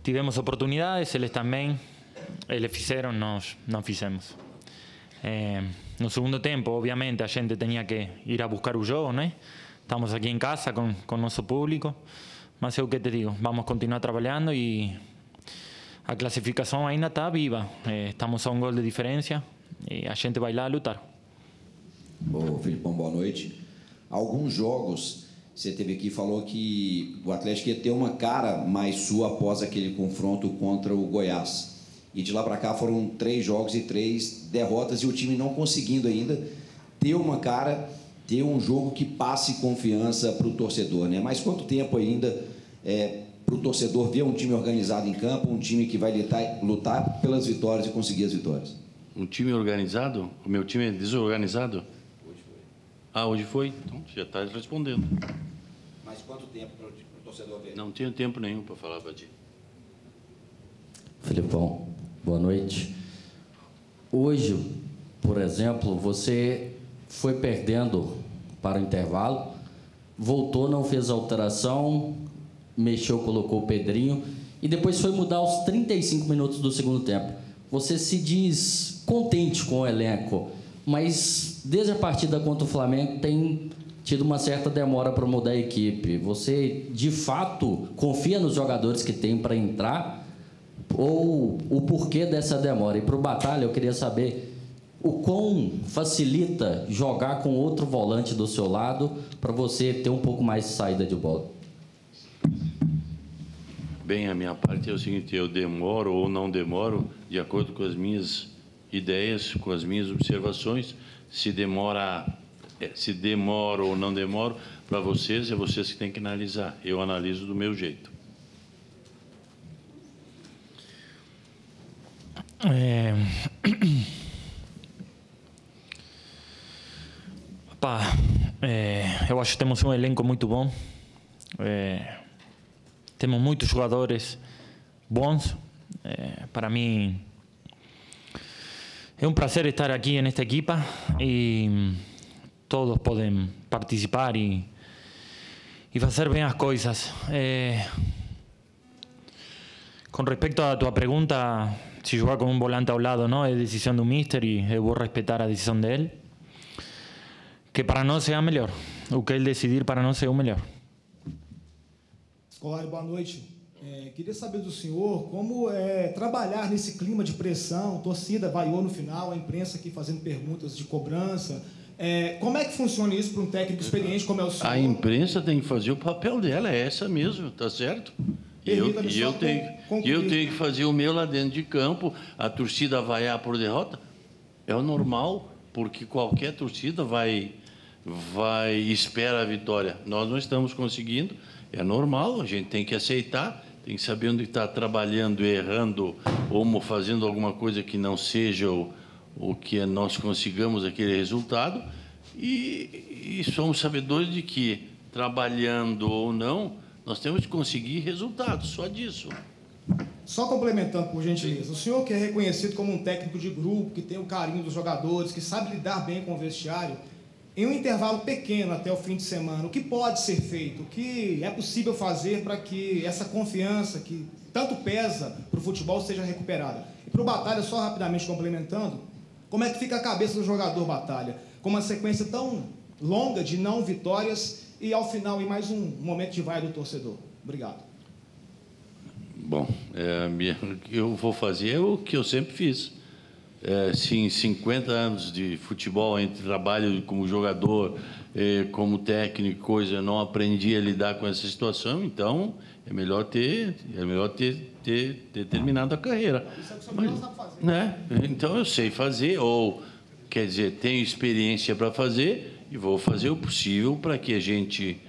Tivemos oportunidades, eles também. Eles fizeram, nós não fizemos. É, no segundo tempo, obviamente, a gente tinha que ir a buscar o jogo, né? Estamos aqui em casa com, com nosso público. Mas é o que te digo, vamos continuar trabalhando e a classificação ainda está viva. É, estamos a um gol de diferença e a gente vai lá lutar. Bom, Filipão, boa noite. Alguns jogos, você teve aqui falou que o Atlético ia ter uma cara mais sua após aquele confronto contra o Goiás. E de lá para cá foram três jogos e três derrotas e o time não conseguindo ainda ter uma cara, ter um jogo que passe confiança para o torcedor. Né? Mas quanto tempo ainda é, para o torcedor ver um time organizado em campo, um time que vai lutar, lutar pelas vitórias e conseguir as vitórias? Um time organizado? O meu time é desorganizado? Hoje foi. Ah, hoje foi? Então já está respondendo. Mas quanto tempo para o torcedor ver? Não tenho tempo nenhum para falar ti. Filipão, boa noite. Hoje, por exemplo, você foi perdendo para o intervalo, voltou, não fez alteração, mexeu, colocou o Pedrinho e depois foi mudar aos 35 minutos do segundo tempo. Você se diz contente com o elenco, mas desde a partida contra o Flamengo tem tido uma certa demora para mudar a equipe. Você, de fato, confia nos jogadores que tem para entrar? Ou o porquê dessa demora? E para o Batalha, eu queria saber o quão facilita jogar com outro volante do seu lado para você ter um pouco mais de saída de bola? Bem, a minha parte é o seguinte: eu demoro ou não demoro de acordo com as minhas ideias, com as minhas observações. Se demora é, se demoro ou não demoro, para vocês, é vocês que têm que analisar. Eu analiso do meu jeito. É... Pá, é, eu acho que temos um elenco muito bom. É, temos muitos jogadores bons. É, para mim é um prazer estar aqui nesta equipa e todos podem participar e, e fazer bem as coisas. É, com respeito à tua pergunta, se jogar com um volante ao lado não é decisão do mister e eu vou respeitar a decisão dele. Que para nós é a melhor. O que ele decidir para nós é o melhor. Escolar, boa noite. É, queria saber do senhor como é trabalhar nesse clima de pressão, torcida vaiou no final, a imprensa aqui fazendo perguntas de cobrança, é, como é que funciona isso para um técnico experiente como é o senhor? A imprensa tem que fazer o papel dela, é essa mesmo, tá certo? E eu, e eu, tenho, e eu tenho que fazer o meu lá dentro de campo, a torcida vaiar por derrota. É o normal, porque qualquer torcida vai, vai espera a vitória. Nós não estamos conseguindo, é normal, a gente tem que aceitar, tem que saber onde está trabalhando, errando, ou fazendo alguma coisa que não seja o o que nós consigamos aquele resultado e, e somos sabedores de que, trabalhando ou não, nós temos que conseguir resultados, só disso. Só complementando, por gentileza, o senhor que é reconhecido como um técnico de grupo, que tem o carinho dos jogadores, que sabe lidar bem com o vestiário, em um intervalo pequeno até o fim de semana, o que pode ser feito? O que é possível fazer para que essa confiança que tanto pesa para o futebol seja recuperada? E para o Batalha, só rapidamente complementando, como é que fica a cabeça do jogador Batalha? Com uma sequência tão longa de não vitórias e ao final em mais um momento de vai do torcedor. Obrigado. Bom, é, eu vou fazer é o que eu sempre fiz. É, se em 50 anos de futebol, entre trabalho como jogador, é, como técnico, coisa, não aprendi a lidar com essa situação, então é melhor ter, é melhor ter, ter, ter terminado a carreira. Isso é o que o Mas, sabe fazer. Né? Então eu sei fazer, ou quer dizer, tenho experiência para fazer e vou fazer o possível para que a gente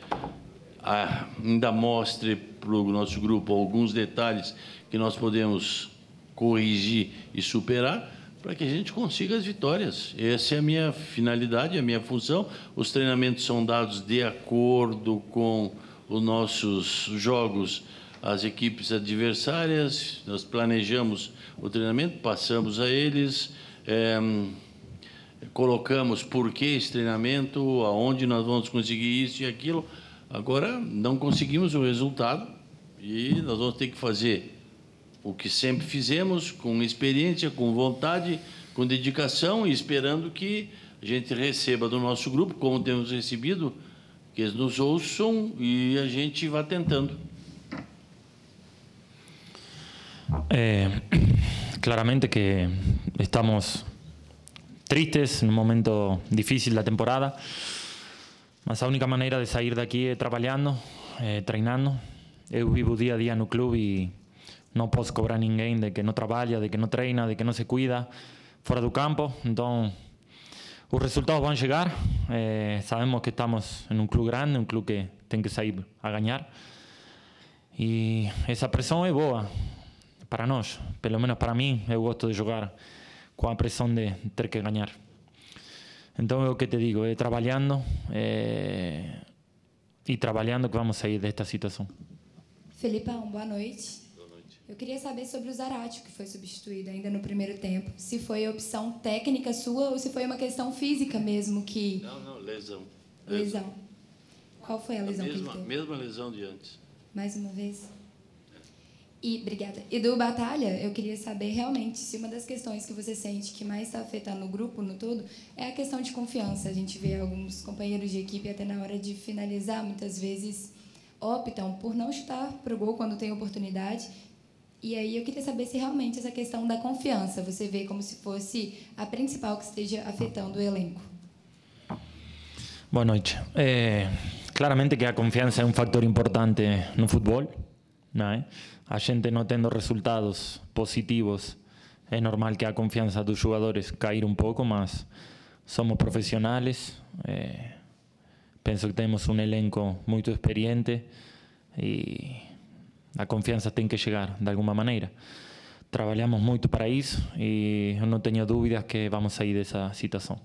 ah, ainda mostre para o nosso grupo alguns detalhes que nós podemos corrigir e superar para que a gente consiga as vitórias. Essa é a minha finalidade, a minha função. Os treinamentos são dados de acordo com os nossos jogos às equipes adversárias, nós planejamos o treinamento, passamos a eles, é, colocamos por que esse treinamento, aonde nós vamos conseguir isso e aquilo. Agora, não conseguimos o resultado e nós vamos ter que fazer o que sempre fizemos, com experiência, com vontade, com dedicação e esperando que a gente receba do nosso grupo, como temos recebido, que eles nos ouçam e a gente vá tentando. Eh, claramente que estamos tristes en un momento difícil de la temporada, mas a única maneira de sair daqui é trabalhando, é, treinando. Eu vivo dia a dia no clube e não posso cobrar ninguém de que não trabalha, de que não treina, de que não se cuida fora do campo. Então, os resultados vão chegar. É, sabemos que estamos em um clube grande, um clube que tem que sair a ganhar. E essa pressão é boa para nós, pelo menos para mim, eu gosto de jogar com a pressão de ter que ganhar. Então é o que te digo, é trabalhando é, e trabalhando que vamos sair desta situação. Felipão, boa noite. Eu queria saber sobre o Zarate, que foi substituído ainda no primeiro tempo. Se foi opção técnica sua ou se foi uma questão física mesmo que... Não, não, lesão. Lesão. lesão. Qual foi a lesão a mesma, que ele teve? Mesma lesão de antes. Mais uma vez? E, obrigada. E do Batalha, eu queria saber realmente se uma das questões que você sente que mais está afetando o grupo no todo é a questão de confiança. A gente vê alguns companheiros de equipe até na hora de finalizar, muitas vezes optam por não chutar para o gol quando tem oportunidade. E aí eu queria saber se realmente essa questão da confiança você vê como se fosse a principal que esteja afetando o elenco. Boa noite. É, claramente que a confiança é um fator importante no futebol, não é? a gente não tendo resultados positivos, é normal que a confiança dos jogadores cair um pouco, mas somos profissionais. É, penso que temos um elenco muito experiente e a confiança tem que chegar de alguma maneira. Trabalhamos muito para isso e eu não tenho dúvidas que vamos sair dessa situação.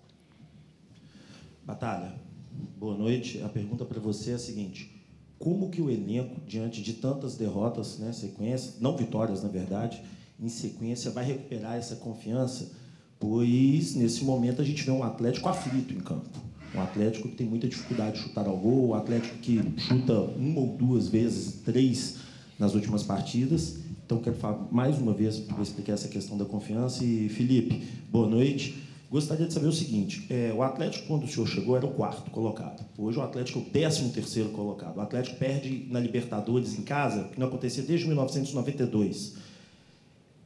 Batalha, boa noite. A pergunta para você é a seguinte: como que o elenco, diante de tantas derrotas, né, sequência, não vitórias na verdade, em sequência, vai recuperar essa confiança? Pois nesse momento a gente vê um Atlético aflito em campo. Um Atlético que tem muita dificuldade de chutar ao gol, um Atlético que chuta uma ou duas vezes, três nas últimas partidas. Então, quero falar mais uma vez para explicar essa questão da confiança. E, Felipe, boa noite. Gostaria de saber o seguinte: é, o Atlético, quando o senhor chegou, era o quarto colocado. Hoje o Atlético é o décimo terceiro colocado. O Atlético perde na Libertadores em casa, que não acontecia desde 1992.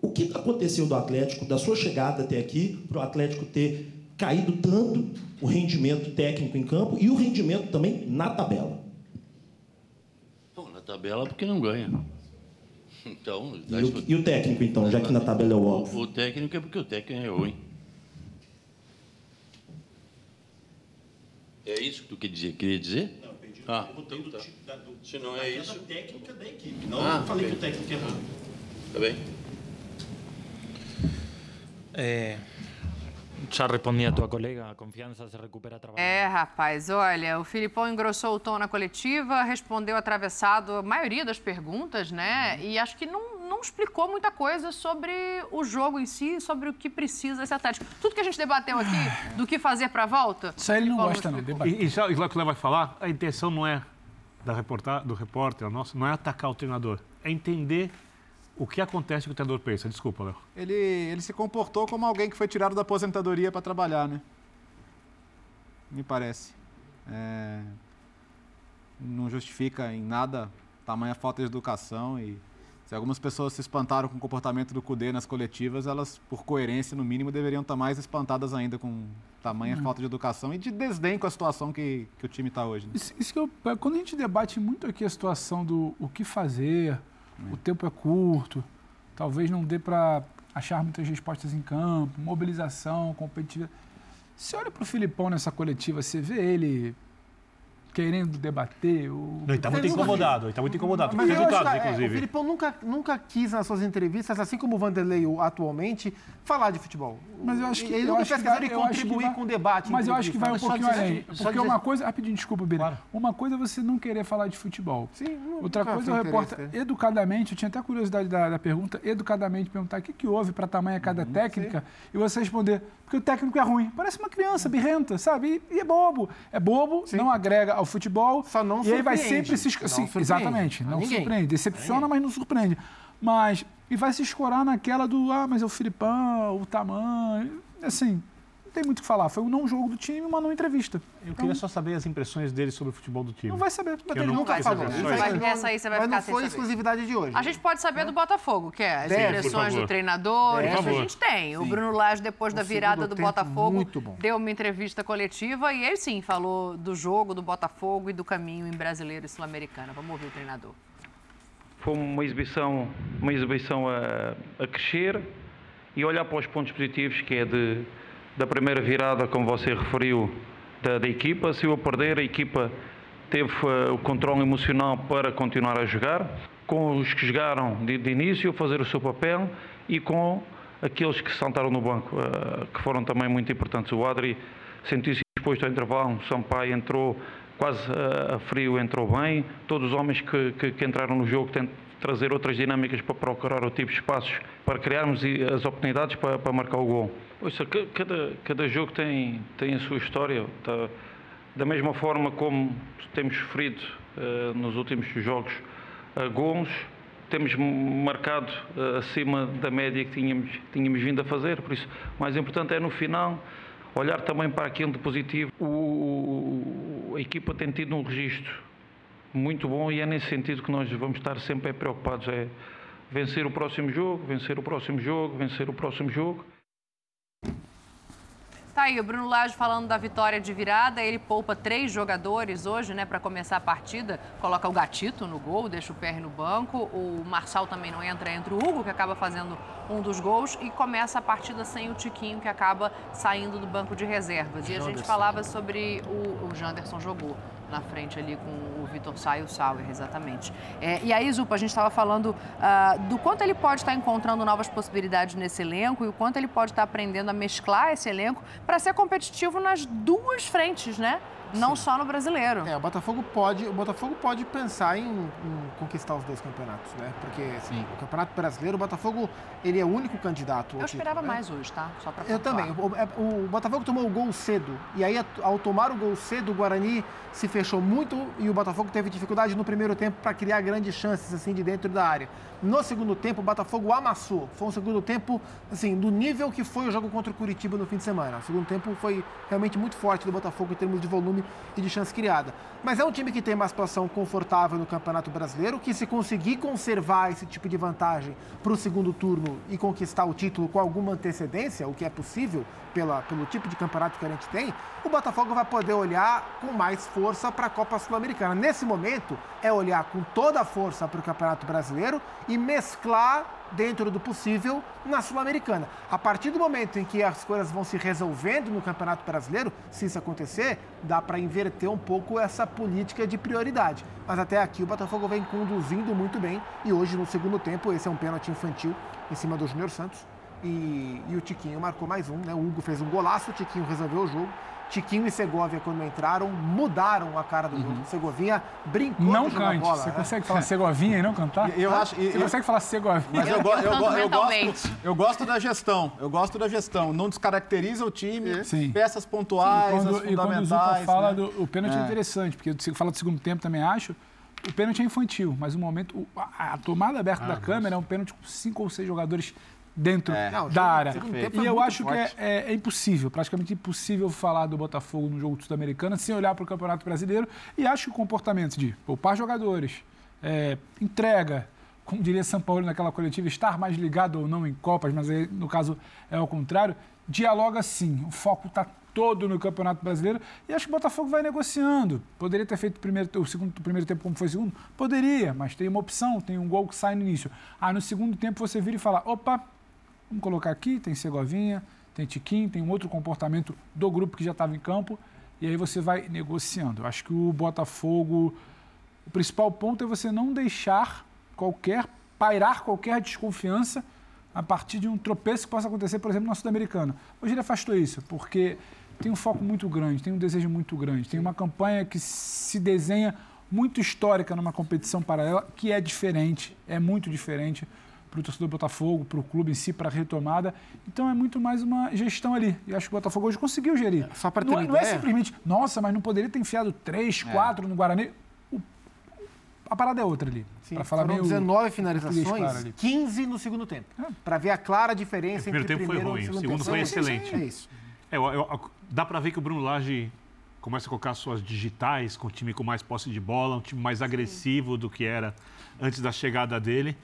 O que aconteceu do Atlético, da sua chegada até aqui, para o Atlético ter caído tanto o rendimento técnico em campo e o rendimento também na tabela? Tabela porque não ganha. Então, e o, e o técnico, então, já que na tabela é o óbvio? O, o técnico é porque o técnico é ruim. É isso que tu quer dizer, queria dizer? Não, entendi. Ah, então tá. da, do, Se não é isso. técnica da equipe. Não ah, falei okay. que o técnico é ruim. Tá bem. É, já respondi a tua colega, a confiança se recupera trabalhando. É, rapaz, olha, o Filipão engrossou o tom na coletiva, respondeu atravessado a maioria das perguntas, né? E acho que não, não explicou muita coisa sobre o jogo em si, sobre o que precisa esse Atlético. Tudo que a gente debateu aqui, do que fazer para a volta. Isso aí ele não gosta, não. não. E, e já o que vai falar, a intenção não é da reportar, do repórter, nosso, não é atacar o treinador, é entender o que acontece com o treinador pensa? Desculpa, Léo. Ele, ele se comportou como alguém que foi tirado da aposentadoria para trabalhar, né? Me parece. É... Não justifica em nada tamanha falta de educação e se algumas pessoas se espantaram com o comportamento do CUDE nas coletivas, elas, por coerência, no mínimo, deveriam estar mais espantadas ainda com tamanha hum. falta de educação e de desdém com a situação que, que o time está hoje. Né? Isso, isso que eu, quando a gente debate muito aqui a situação do o que fazer, o tempo é curto, talvez não dê para achar muitas respostas em campo, mobilização, competitividade. Você olha para o Filipão nessa coletiva, você vê ele querendo debater. O... Não, ele está muito incomodado, ele está muito incomodado com os resultados, que, inclusive. É, o Filipão nunca, nunca quis, nas suas entrevistas, assim como o Vanderlei atualmente, falar de futebol. Mas eu acho que. Ele nunca fez questão contribuir com o debate. Mas eu acho que vai um pouquinho além. Porque uma coisa. Rapidinho, desculpa, Bira. Claro. Uma coisa é você não querer falar de futebol. Sim, Outra coisa é o repórter, educadamente, eu tinha até curiosidade da, da pergunta, educadamente perguntar o que, que houve para tamanha cada uhum, técnica e você responder, porque o técnico é ruim. Parece uma criança birrenta, sabe? E, e é bobo. É bobo, sim. não agrega ao futebol. Só não e aí vai sempre se. Sim, exatamente. Não ninguém. surpreende. Decepciona, mas não surpreende. Mas. E vai se escorar naquela do, ah, mas é o Filipão, o tamanho. Assim, tem muito o que falar. Foi um não jogo do time, uma não entrevista. Eu então, queria só saber as impressões dele sobre o futebol do time. Não vai saber, porque ele nunca falou. Essa aí você vai Mas ficar não foi exclusividade de hoje. A gente pode saber é. do Botafogo, que é as Deve, impressões do treinador. Deve. Isso a gente tem. Sim. O Bruno Lage, depois o da virada do Botafogo, deu uma entrevista coletiva e ele sim falou do jogo do Botafogo e do caminho em brasileiro e sul-americana. Vamos ouvir o treinador. Foi uma exibição, uma exibição a, a crescer e olhar para os pontos positivos, que é de da primeira virada, como você referiu, da, da equipa. Se eu perder, a equipa teve uh, o controle emocional para continuar a jogar, com os que jogaram de, de, início, fazer o seu papel e com aqueles que saltaram no banco, uh, que foram também muito importantes. O Adri sentiu-se exposto ao intervalo, o Sampaio entrou quase uh, a frio, entrou bem. Todos os homens que, que, que entraram no jogo trazer outras dinâmicas para procurar o tipo de espaços, para criarmos as oportunidades para, para marcar o gol. Ouça, cada, cada jogo tem, tem a sua história. Tá? Da mesma forma como temos sofrido uh, nos últimos jogos uh, gols, temos marcado uh, acima da média que tínhamos, tínhamos vindo a fazer. Por isso, o mais importante é no final olhar também para aquilo de positivo. O, a equipa tem tido um registro muito bom e é nesse sentido que nós vamos estar sempre preocupados. É vencer o próximo jogo, vencer o próximo jogo, vencer o próximo jogo. Tá aí, o Bruno Lage falando da vitória de virada. Ele poupa três jogadores hoje, né, para começar a partida. Coloca o Gatito no gol, deixa o PR no banco. O Marçal também não entra, entra o Hugo, que acaba fazendo um dos gols. E começa a partida sem o Tiquinho, que acaba saindo do banco de reservas. E a gente falava sobre o, o Janderson jogou na frente ali com o Vitor Sá e o Sauer, exatamente. É, e aí, Zupa, a gente estava falando uh, do quanto ele pode estar encontrando novas possibilidades nesse elenco e o quanto ele pode estar aprendendo a mesclar esse elenco para ser competitivo nas duas frentes, né? Não Sim. só no brasileiro. É, o Botafogo pode, o Botafogo pode pensar em, em conquistar os dois campeonatos, né? Porque assim, o Campeonato Brasileiro, o Botafogo, ele é o único candidato. Eu esperava título, né? mais hoje, tá? Só pra Eu também. O, é, o, Botafogo tomou o gol cedo e aí ao tomar o gol cedo, o Guarani se fechou muito e o Botafogo teve dificuldade no primeiro tempo para criar grandes chances assim de dentro da área. No segundo tempo, o Botafogo amassou. Foi um segundo tempo, assim, do nível que foi o jogo contra o Curitiba no fim de semana. O segundo tempo foi realmente muito forte do Botafogo em termos de volume e de chance criada. Mas é um time que tem uma situação confortável no Campeonato Brasileiro, que se conseguir conservar esse tipo de vantagem para o segundo turno e conquistar o título com alguma antecedência, o que é possível pela, pelo tipo de campeonato que a gente tem, o Botafogo vai poder olhar com mais força para a Copa Sul-Americana. Nesse momento, é olhar com toda a força para o Campeonato Brasileiro e mesclar dentro do possível na Sul-Americana. A partir do momento em que as coisas vão se resolvendo no Campeonato Brasileiro, se isso acontecer, dá para inverter um pouco essa política de prioridade. Mas até aqui o Botafogo vem conduzindo muito bem e hoje no segundo tempo esse é um pênalti infantil em cima do Júnior Santos e, e, o Tiquinho marcou mais um, né? O Hugo fez um golaço, o Tiquinho resolveu o jogo. Tiquinho e Segovia, quando entraram, mudaram a cara do jogo. Uhum. Segovinha brincou Não cante. Bola, Você né? consegue falar Segovinha e não cantar? Eu ah, acho, Você eu, consegue falar Segovinha? Mas eu, eu, eu, eu, gosto, eu gosto da gestão. Eu gosto da gestão. Não descaracteriza o time. Sim. Peças pontuais, e quando, as E quando o Zupa fala né? do o pênalti é. é interessante, porque você fala do segundo tempo também, acho. O pênalti é infantil, mas o momento, a, a tomada aberta ah, da câmera é um pênalti com cinco ou seis jogadores dentro é. Da área. E eu acho forte. que é, é, é, impossível, praticamente impossível falar do Botafogo no jogo sul-americano sem olhar para o Campeonato Brasileiro. E acho que o comportamento de poupar jogadores, é, entrega, como diria São Paulo naquela coletiva, estar mais ligado ou não em Copas, mas aí, no caso é o contrário, dialoga sim. O foco está todo no Campeonato Brasileiro e acho que o Botafogo vai negociando. Poderia ter feito o, primeiro, o, segundo, o primeiro tempo como foi o segundo? Poderia, mas tem uma opção, tem um gol que sai no início. Ah, no segundo tempo você vira e fala, opa, Vamos colocar aqui, tem Segovinha, tem Tiquinho, tem um outro comportamento do grupo que já estava em campo, e aí você vai negociando. Eu acho que o Botafogo, o principal ponto é você não deixar qualquer, pairar qualquer desconfiança a partir de um tropeço que possa acontecer, por exemplo, na Sul-Americana. Hoje ele afastou isso, porque tem um foco muito grande, tem um desejo muito grande, tem uma campanha que se desenha muito histórica numa competição paralela, que é diferente, é muito diferente para o torcedor do Botafogo, para o clube em si, para a retomada. Então é muito mais uma gestão ali. E acho que o Botafogo hoje conseguiu gerir. É, só para ter não, uma não é simplesmente, nossa, mas não poderia ter enfiado três, é. quatro no Guarani. O, a parada é outra ali. Sim, para falar foram meio 19 finalizações, 15 no segundo tempo. É. Para ver a clara diferença entre o primeiro tempo foi ruim, e o segundo, foi excelente. É isso. É, eu, eu, dá para ver que o Bruno Lage começa a colocar suas digitais com um time com mais posse de bola, um time mais agressivo do que era antes da chegada dele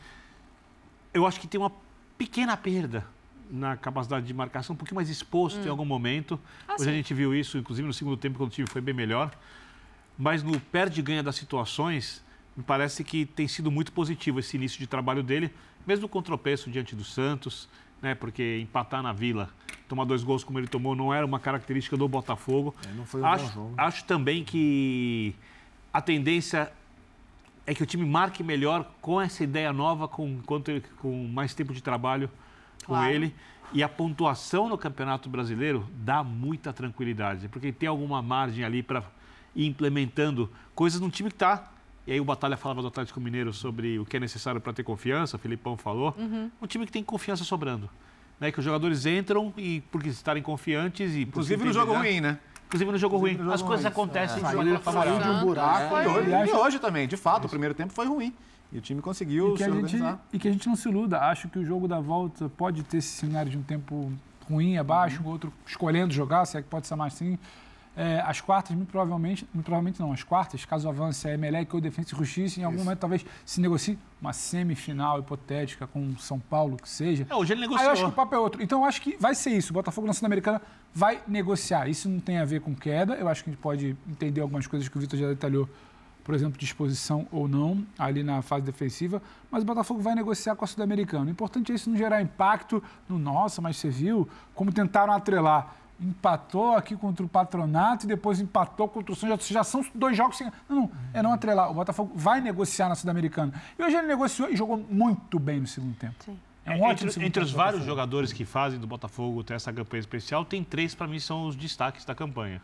eu acho que tem uma pequena perda na capacidade de marcação, um pouquinho mais exposto hum. em algum momento. Ah, Hoje sim. a gente viu isso, inclusive no segundo tempo, quando o time foi bem melhor. Mas no perde ganha das situações, me parece que tem sido muito positivo esse início de trabalho dele, mesmo com tropeço diante do Santos, né? Porque empatar na Vila, tomar dois gols como ele tomou, não era uma característica do Botafogo. É, não foi um acho, bom jogo. acho também que a tendência é que o time marque melhor com essa ideia nova, com, com mais tempo de trabalho com claro. ele. E a pontuação no Campeonato Brasileiro dá muita tranquilidade, porque tem alguma margem ali para ir implementando coisas num time que está. E aí o Batalha falava do Atlético Mineiro sobre o que é necessário para ter confiança, o Filipão falou. Uhum. Um time que tem confiança sobrando. Né, que os jogadores entram e porque estarem confiantes e inclusive no jogo ruim, né? Inclusive no jogo ruim. As coisas acontecem é. de maneira favorável. de um buraco. É. E, hoje, e hoje também, de fato, Isso. o primeiro tempo foi ruim. E o time conseguiu e que, se a gente, organizar. e que a gente não se iluda. Acho que o jogo da volta pode ter esse cenário de um tempo ruim, abaixo, Uhum. o outro escolhendo jogar, se é que pode ser mais assim. É, as quartas, muito provavelmente, muito provavelmente não, as quartas, caso avance a Emelec ou Defensa e Justiça, em algum momento talvez se negocie uma semifinal hipotética com São Paulo, que seja. É, hoje ele Aí eu negociou. acho que o papo é outro. Então eu acho que vai ser isso. O Botafogo na Sul-Americana vai negociar. Isso não tem a ver com queda. Eu acho que a gente pode entender algumas coisas que o Vitor já detalhou, por exemplo, disposição ou não, ali na fase defensiva. Mas o Botafogo vai negociar com a Sul-Americana. O importante é isso não gerar impacto no nossa, mas você viu como tentaram atrelar. Empatou aqui contra o Patronato e depois empatou contra o São José. Já são dois jogos sem. Não, não, é não atrelar. O Botafogo vai negociar na Sul-Americana. E hoje ele negociou e jogou muito bem no segundo tempo. É um ótimo entre, entre os vários jogadores que fazem do Botafogo ter essa campanha especial, tem três para mim são os destaques da campanha.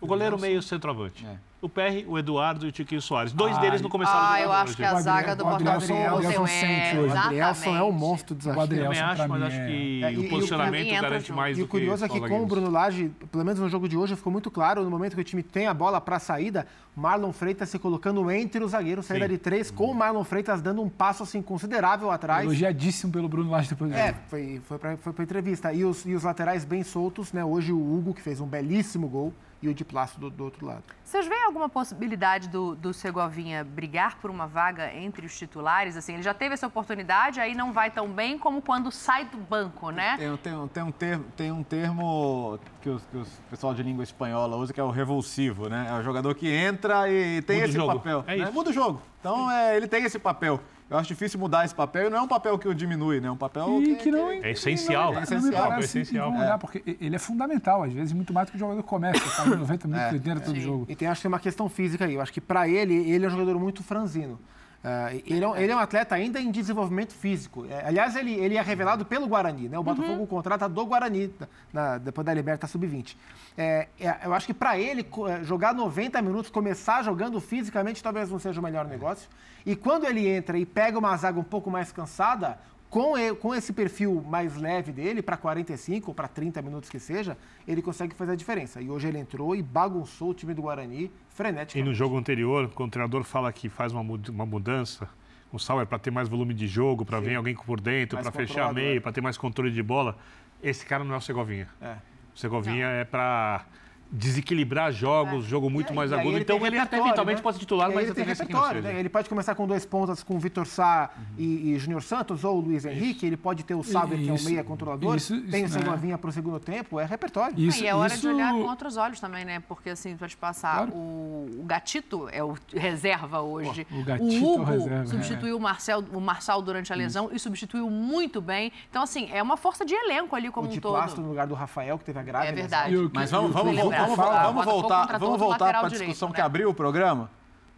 O goleiro meio centroavante. O PR, o Eduardo e o Tiquinho Soares. Dois Ah, deles não começaram a ah, eu acho que a hoje. zaga do O Adrielson- Botafogo o Adrielson ontem sente é, hoje. O Adrielson é um exatamente. monstro do desafio. Eu também acho, mas acho que É, e- o e o- posicionamento garante mais E do o curioso é que que com o. Bruno Lage, pelo menos no jogo de hoje, ficou muito claro, no momento que o time tem a bola para a saída, Marlon Freitas se colocando entre os zagueiros, saída Sim. de três, com o Marlon Freitas dando um passo assim considerável atrás. Elogiadíssimo pelo Bruno Lage depois do É, jogo. foi, foi para foi pra entrevista. E os, e os laterais bem soltos, né? Hoje o Hugo, que fez um belíssimo gol, e o de Plácido do, do outro lado. Vocês veem alguma possibilidade do, do Segovinha brigar por uma vaga entre os titulares? Assim, ele já teve essa oportunidade, aí não vai tão bem como quando sai do banco, né? Tem, tem, um- tem, um termo, tem um termo que, os, que os pessoal de língua espanhola usa que é o revulsivo, né? É o jogador que entra e tem Muda o esse jogo. papel. É né? isso. Muda o jogo. Então é, ele tem esse papel. Eu acho difícil mudar esse papel e não é um papel que o diminui, né? É um papel que, que não, É essencial. É Não me essencial. parece incomodar, porque ele é fundamental, às vezes, muito mais do que o jogador começa, tá 90 minutos É. inteiro todo Sim. jogo. E tem, acho que tem uma questão física aí. Eu acho que para ele, ele é um jogador muito franzino. Ah, ele, é um, ele é um atleta ainda em desenvolvimento físico. É, aliás, ele, ele é revelado pelo Guarani, né? O Botafogo contrata do Guarani, na- depois da Liberta Sub-20. É, é, eu acho que para ele, é, jogar 90 minutos, começar jogando fisicamente, talvez não seja o melhor negócio. E quando ele entra e pega uma zaga um pouco mais cansada, com, e- com esse perfil mais leve dele, para 45 ou para 30 minutos que seja, ele consegue fazer a diferença. E hoje ele entrou e bagunçou o time do Guarani E freneticamente. no jogo anterior, quando o treinador fala que faz uma, uma mudança, o Sauer para ter mais volume de jogo, para vir alguém por dentro, para fechar meio, para ter mais controle de bola, esse cara não é o Segovinha. É. O Segovinha é para desequilibrar jogos, jogo muito mais É. Aí agudo. ele Então ele até eventualmente né? pode ser titular, mas ele tem é repertório, né? Ele pode começar com dois pontas com o Vitor Sá e, e Júnior Santos ou o Luiz Henrique. Ele pode ter o Sábio, que é um Isso, meia controlador. isso, isso, tem o né? Segovinha para o segundo tempo. É repertório. Ah, e é hora de olhar com outros olhos também, né? Porque, assim, pra te passar, o, o Gatito é o reserva hoje. o Gatito é o Hugo reserva, substituiu o, Marcel, o Marçal durante a lesão e substituiu muito bem. Então, assim, é uma força de elenco ali como o um todo. Plástico no lugar do Rafael, que teve a grave É verdade. O Mas vamos, o vamos, que vamos, lembrar, vamos, vamos voltar, vamos voltar para a direito, discussão né? que abriu o programa,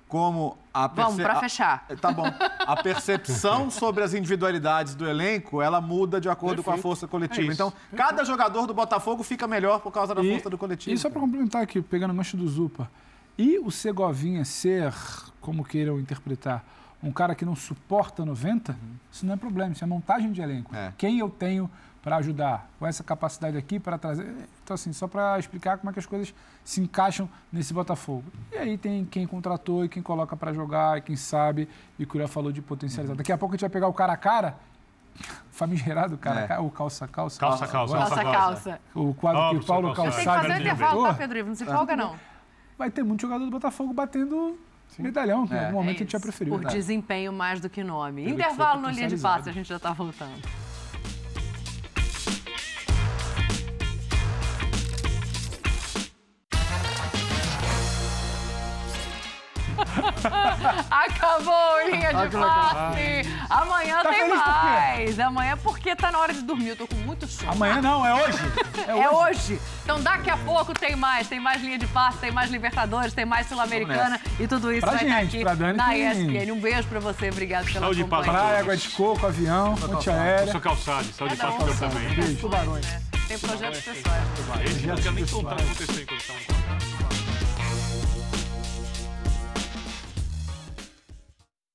como a Vamos, perce- pra a- fechar. Tá bom. A percepção sobre as individualidades do elenco, ela muda de acordo com a Perfeito. força coletiva. É então, cada jogador do Botafogo fica melhor por causa da E- força do coletivo. E só para complementar aqui, pegando o gancho do Zupa, e o Segovinha ser, como queiram interpretar, um cara que não suporta 90, isso não é problema, isso é montagem de elenco. Quem eu tenho para ajudar com essa capacidade aqui para trazer. Então, assim, só para explicar como é que as coisas se encaixam nesse Botafogo. E aí tem quem contratou e quem coloca para jogar, e quem sabe, e o Curiel falou de potencializar. Daqui a pouco a gente vai pegar o cara a cara. Famigerado cara a É. cara, o calça calça. Calça, calça, Agora- calça, calça. O quadro que o Paulo Calçado. Tem que fazer um intervalo, tá. Pedro Ivo? Não se folga, não. Vai ter muito jogador do Botafogo batendo medalhão, que em É. algum momento É a gente já isso, preferiu. Por desempenho mais do que nome. Que Intervalo ser no linha de passe, a gente já tá voltando. Acabou o linha Ah, de legal. passe. Amanhã Tá tem feliz por mais. Amanhã porque tá na hora de dormir. Eu tô com muito sono. Amanhã não, é hoje. É, hoje. Então daqui a pouco tem mais. Tem mais linha de passe, tem mais Libertadores, tem mais Sul-Americana e tudo isso Pra vai estar gente, aqui pra Dani na tem- ESPN. Um beijo pra você. Obrigado pela Saúde companhia. Praia, água de coco, avião, ponte aérea. Sou calçado, saúde e paz pra são também. pessoas, né? Tem projetos pessoais. Eu não nem contar o que aconteceu enquanto estava no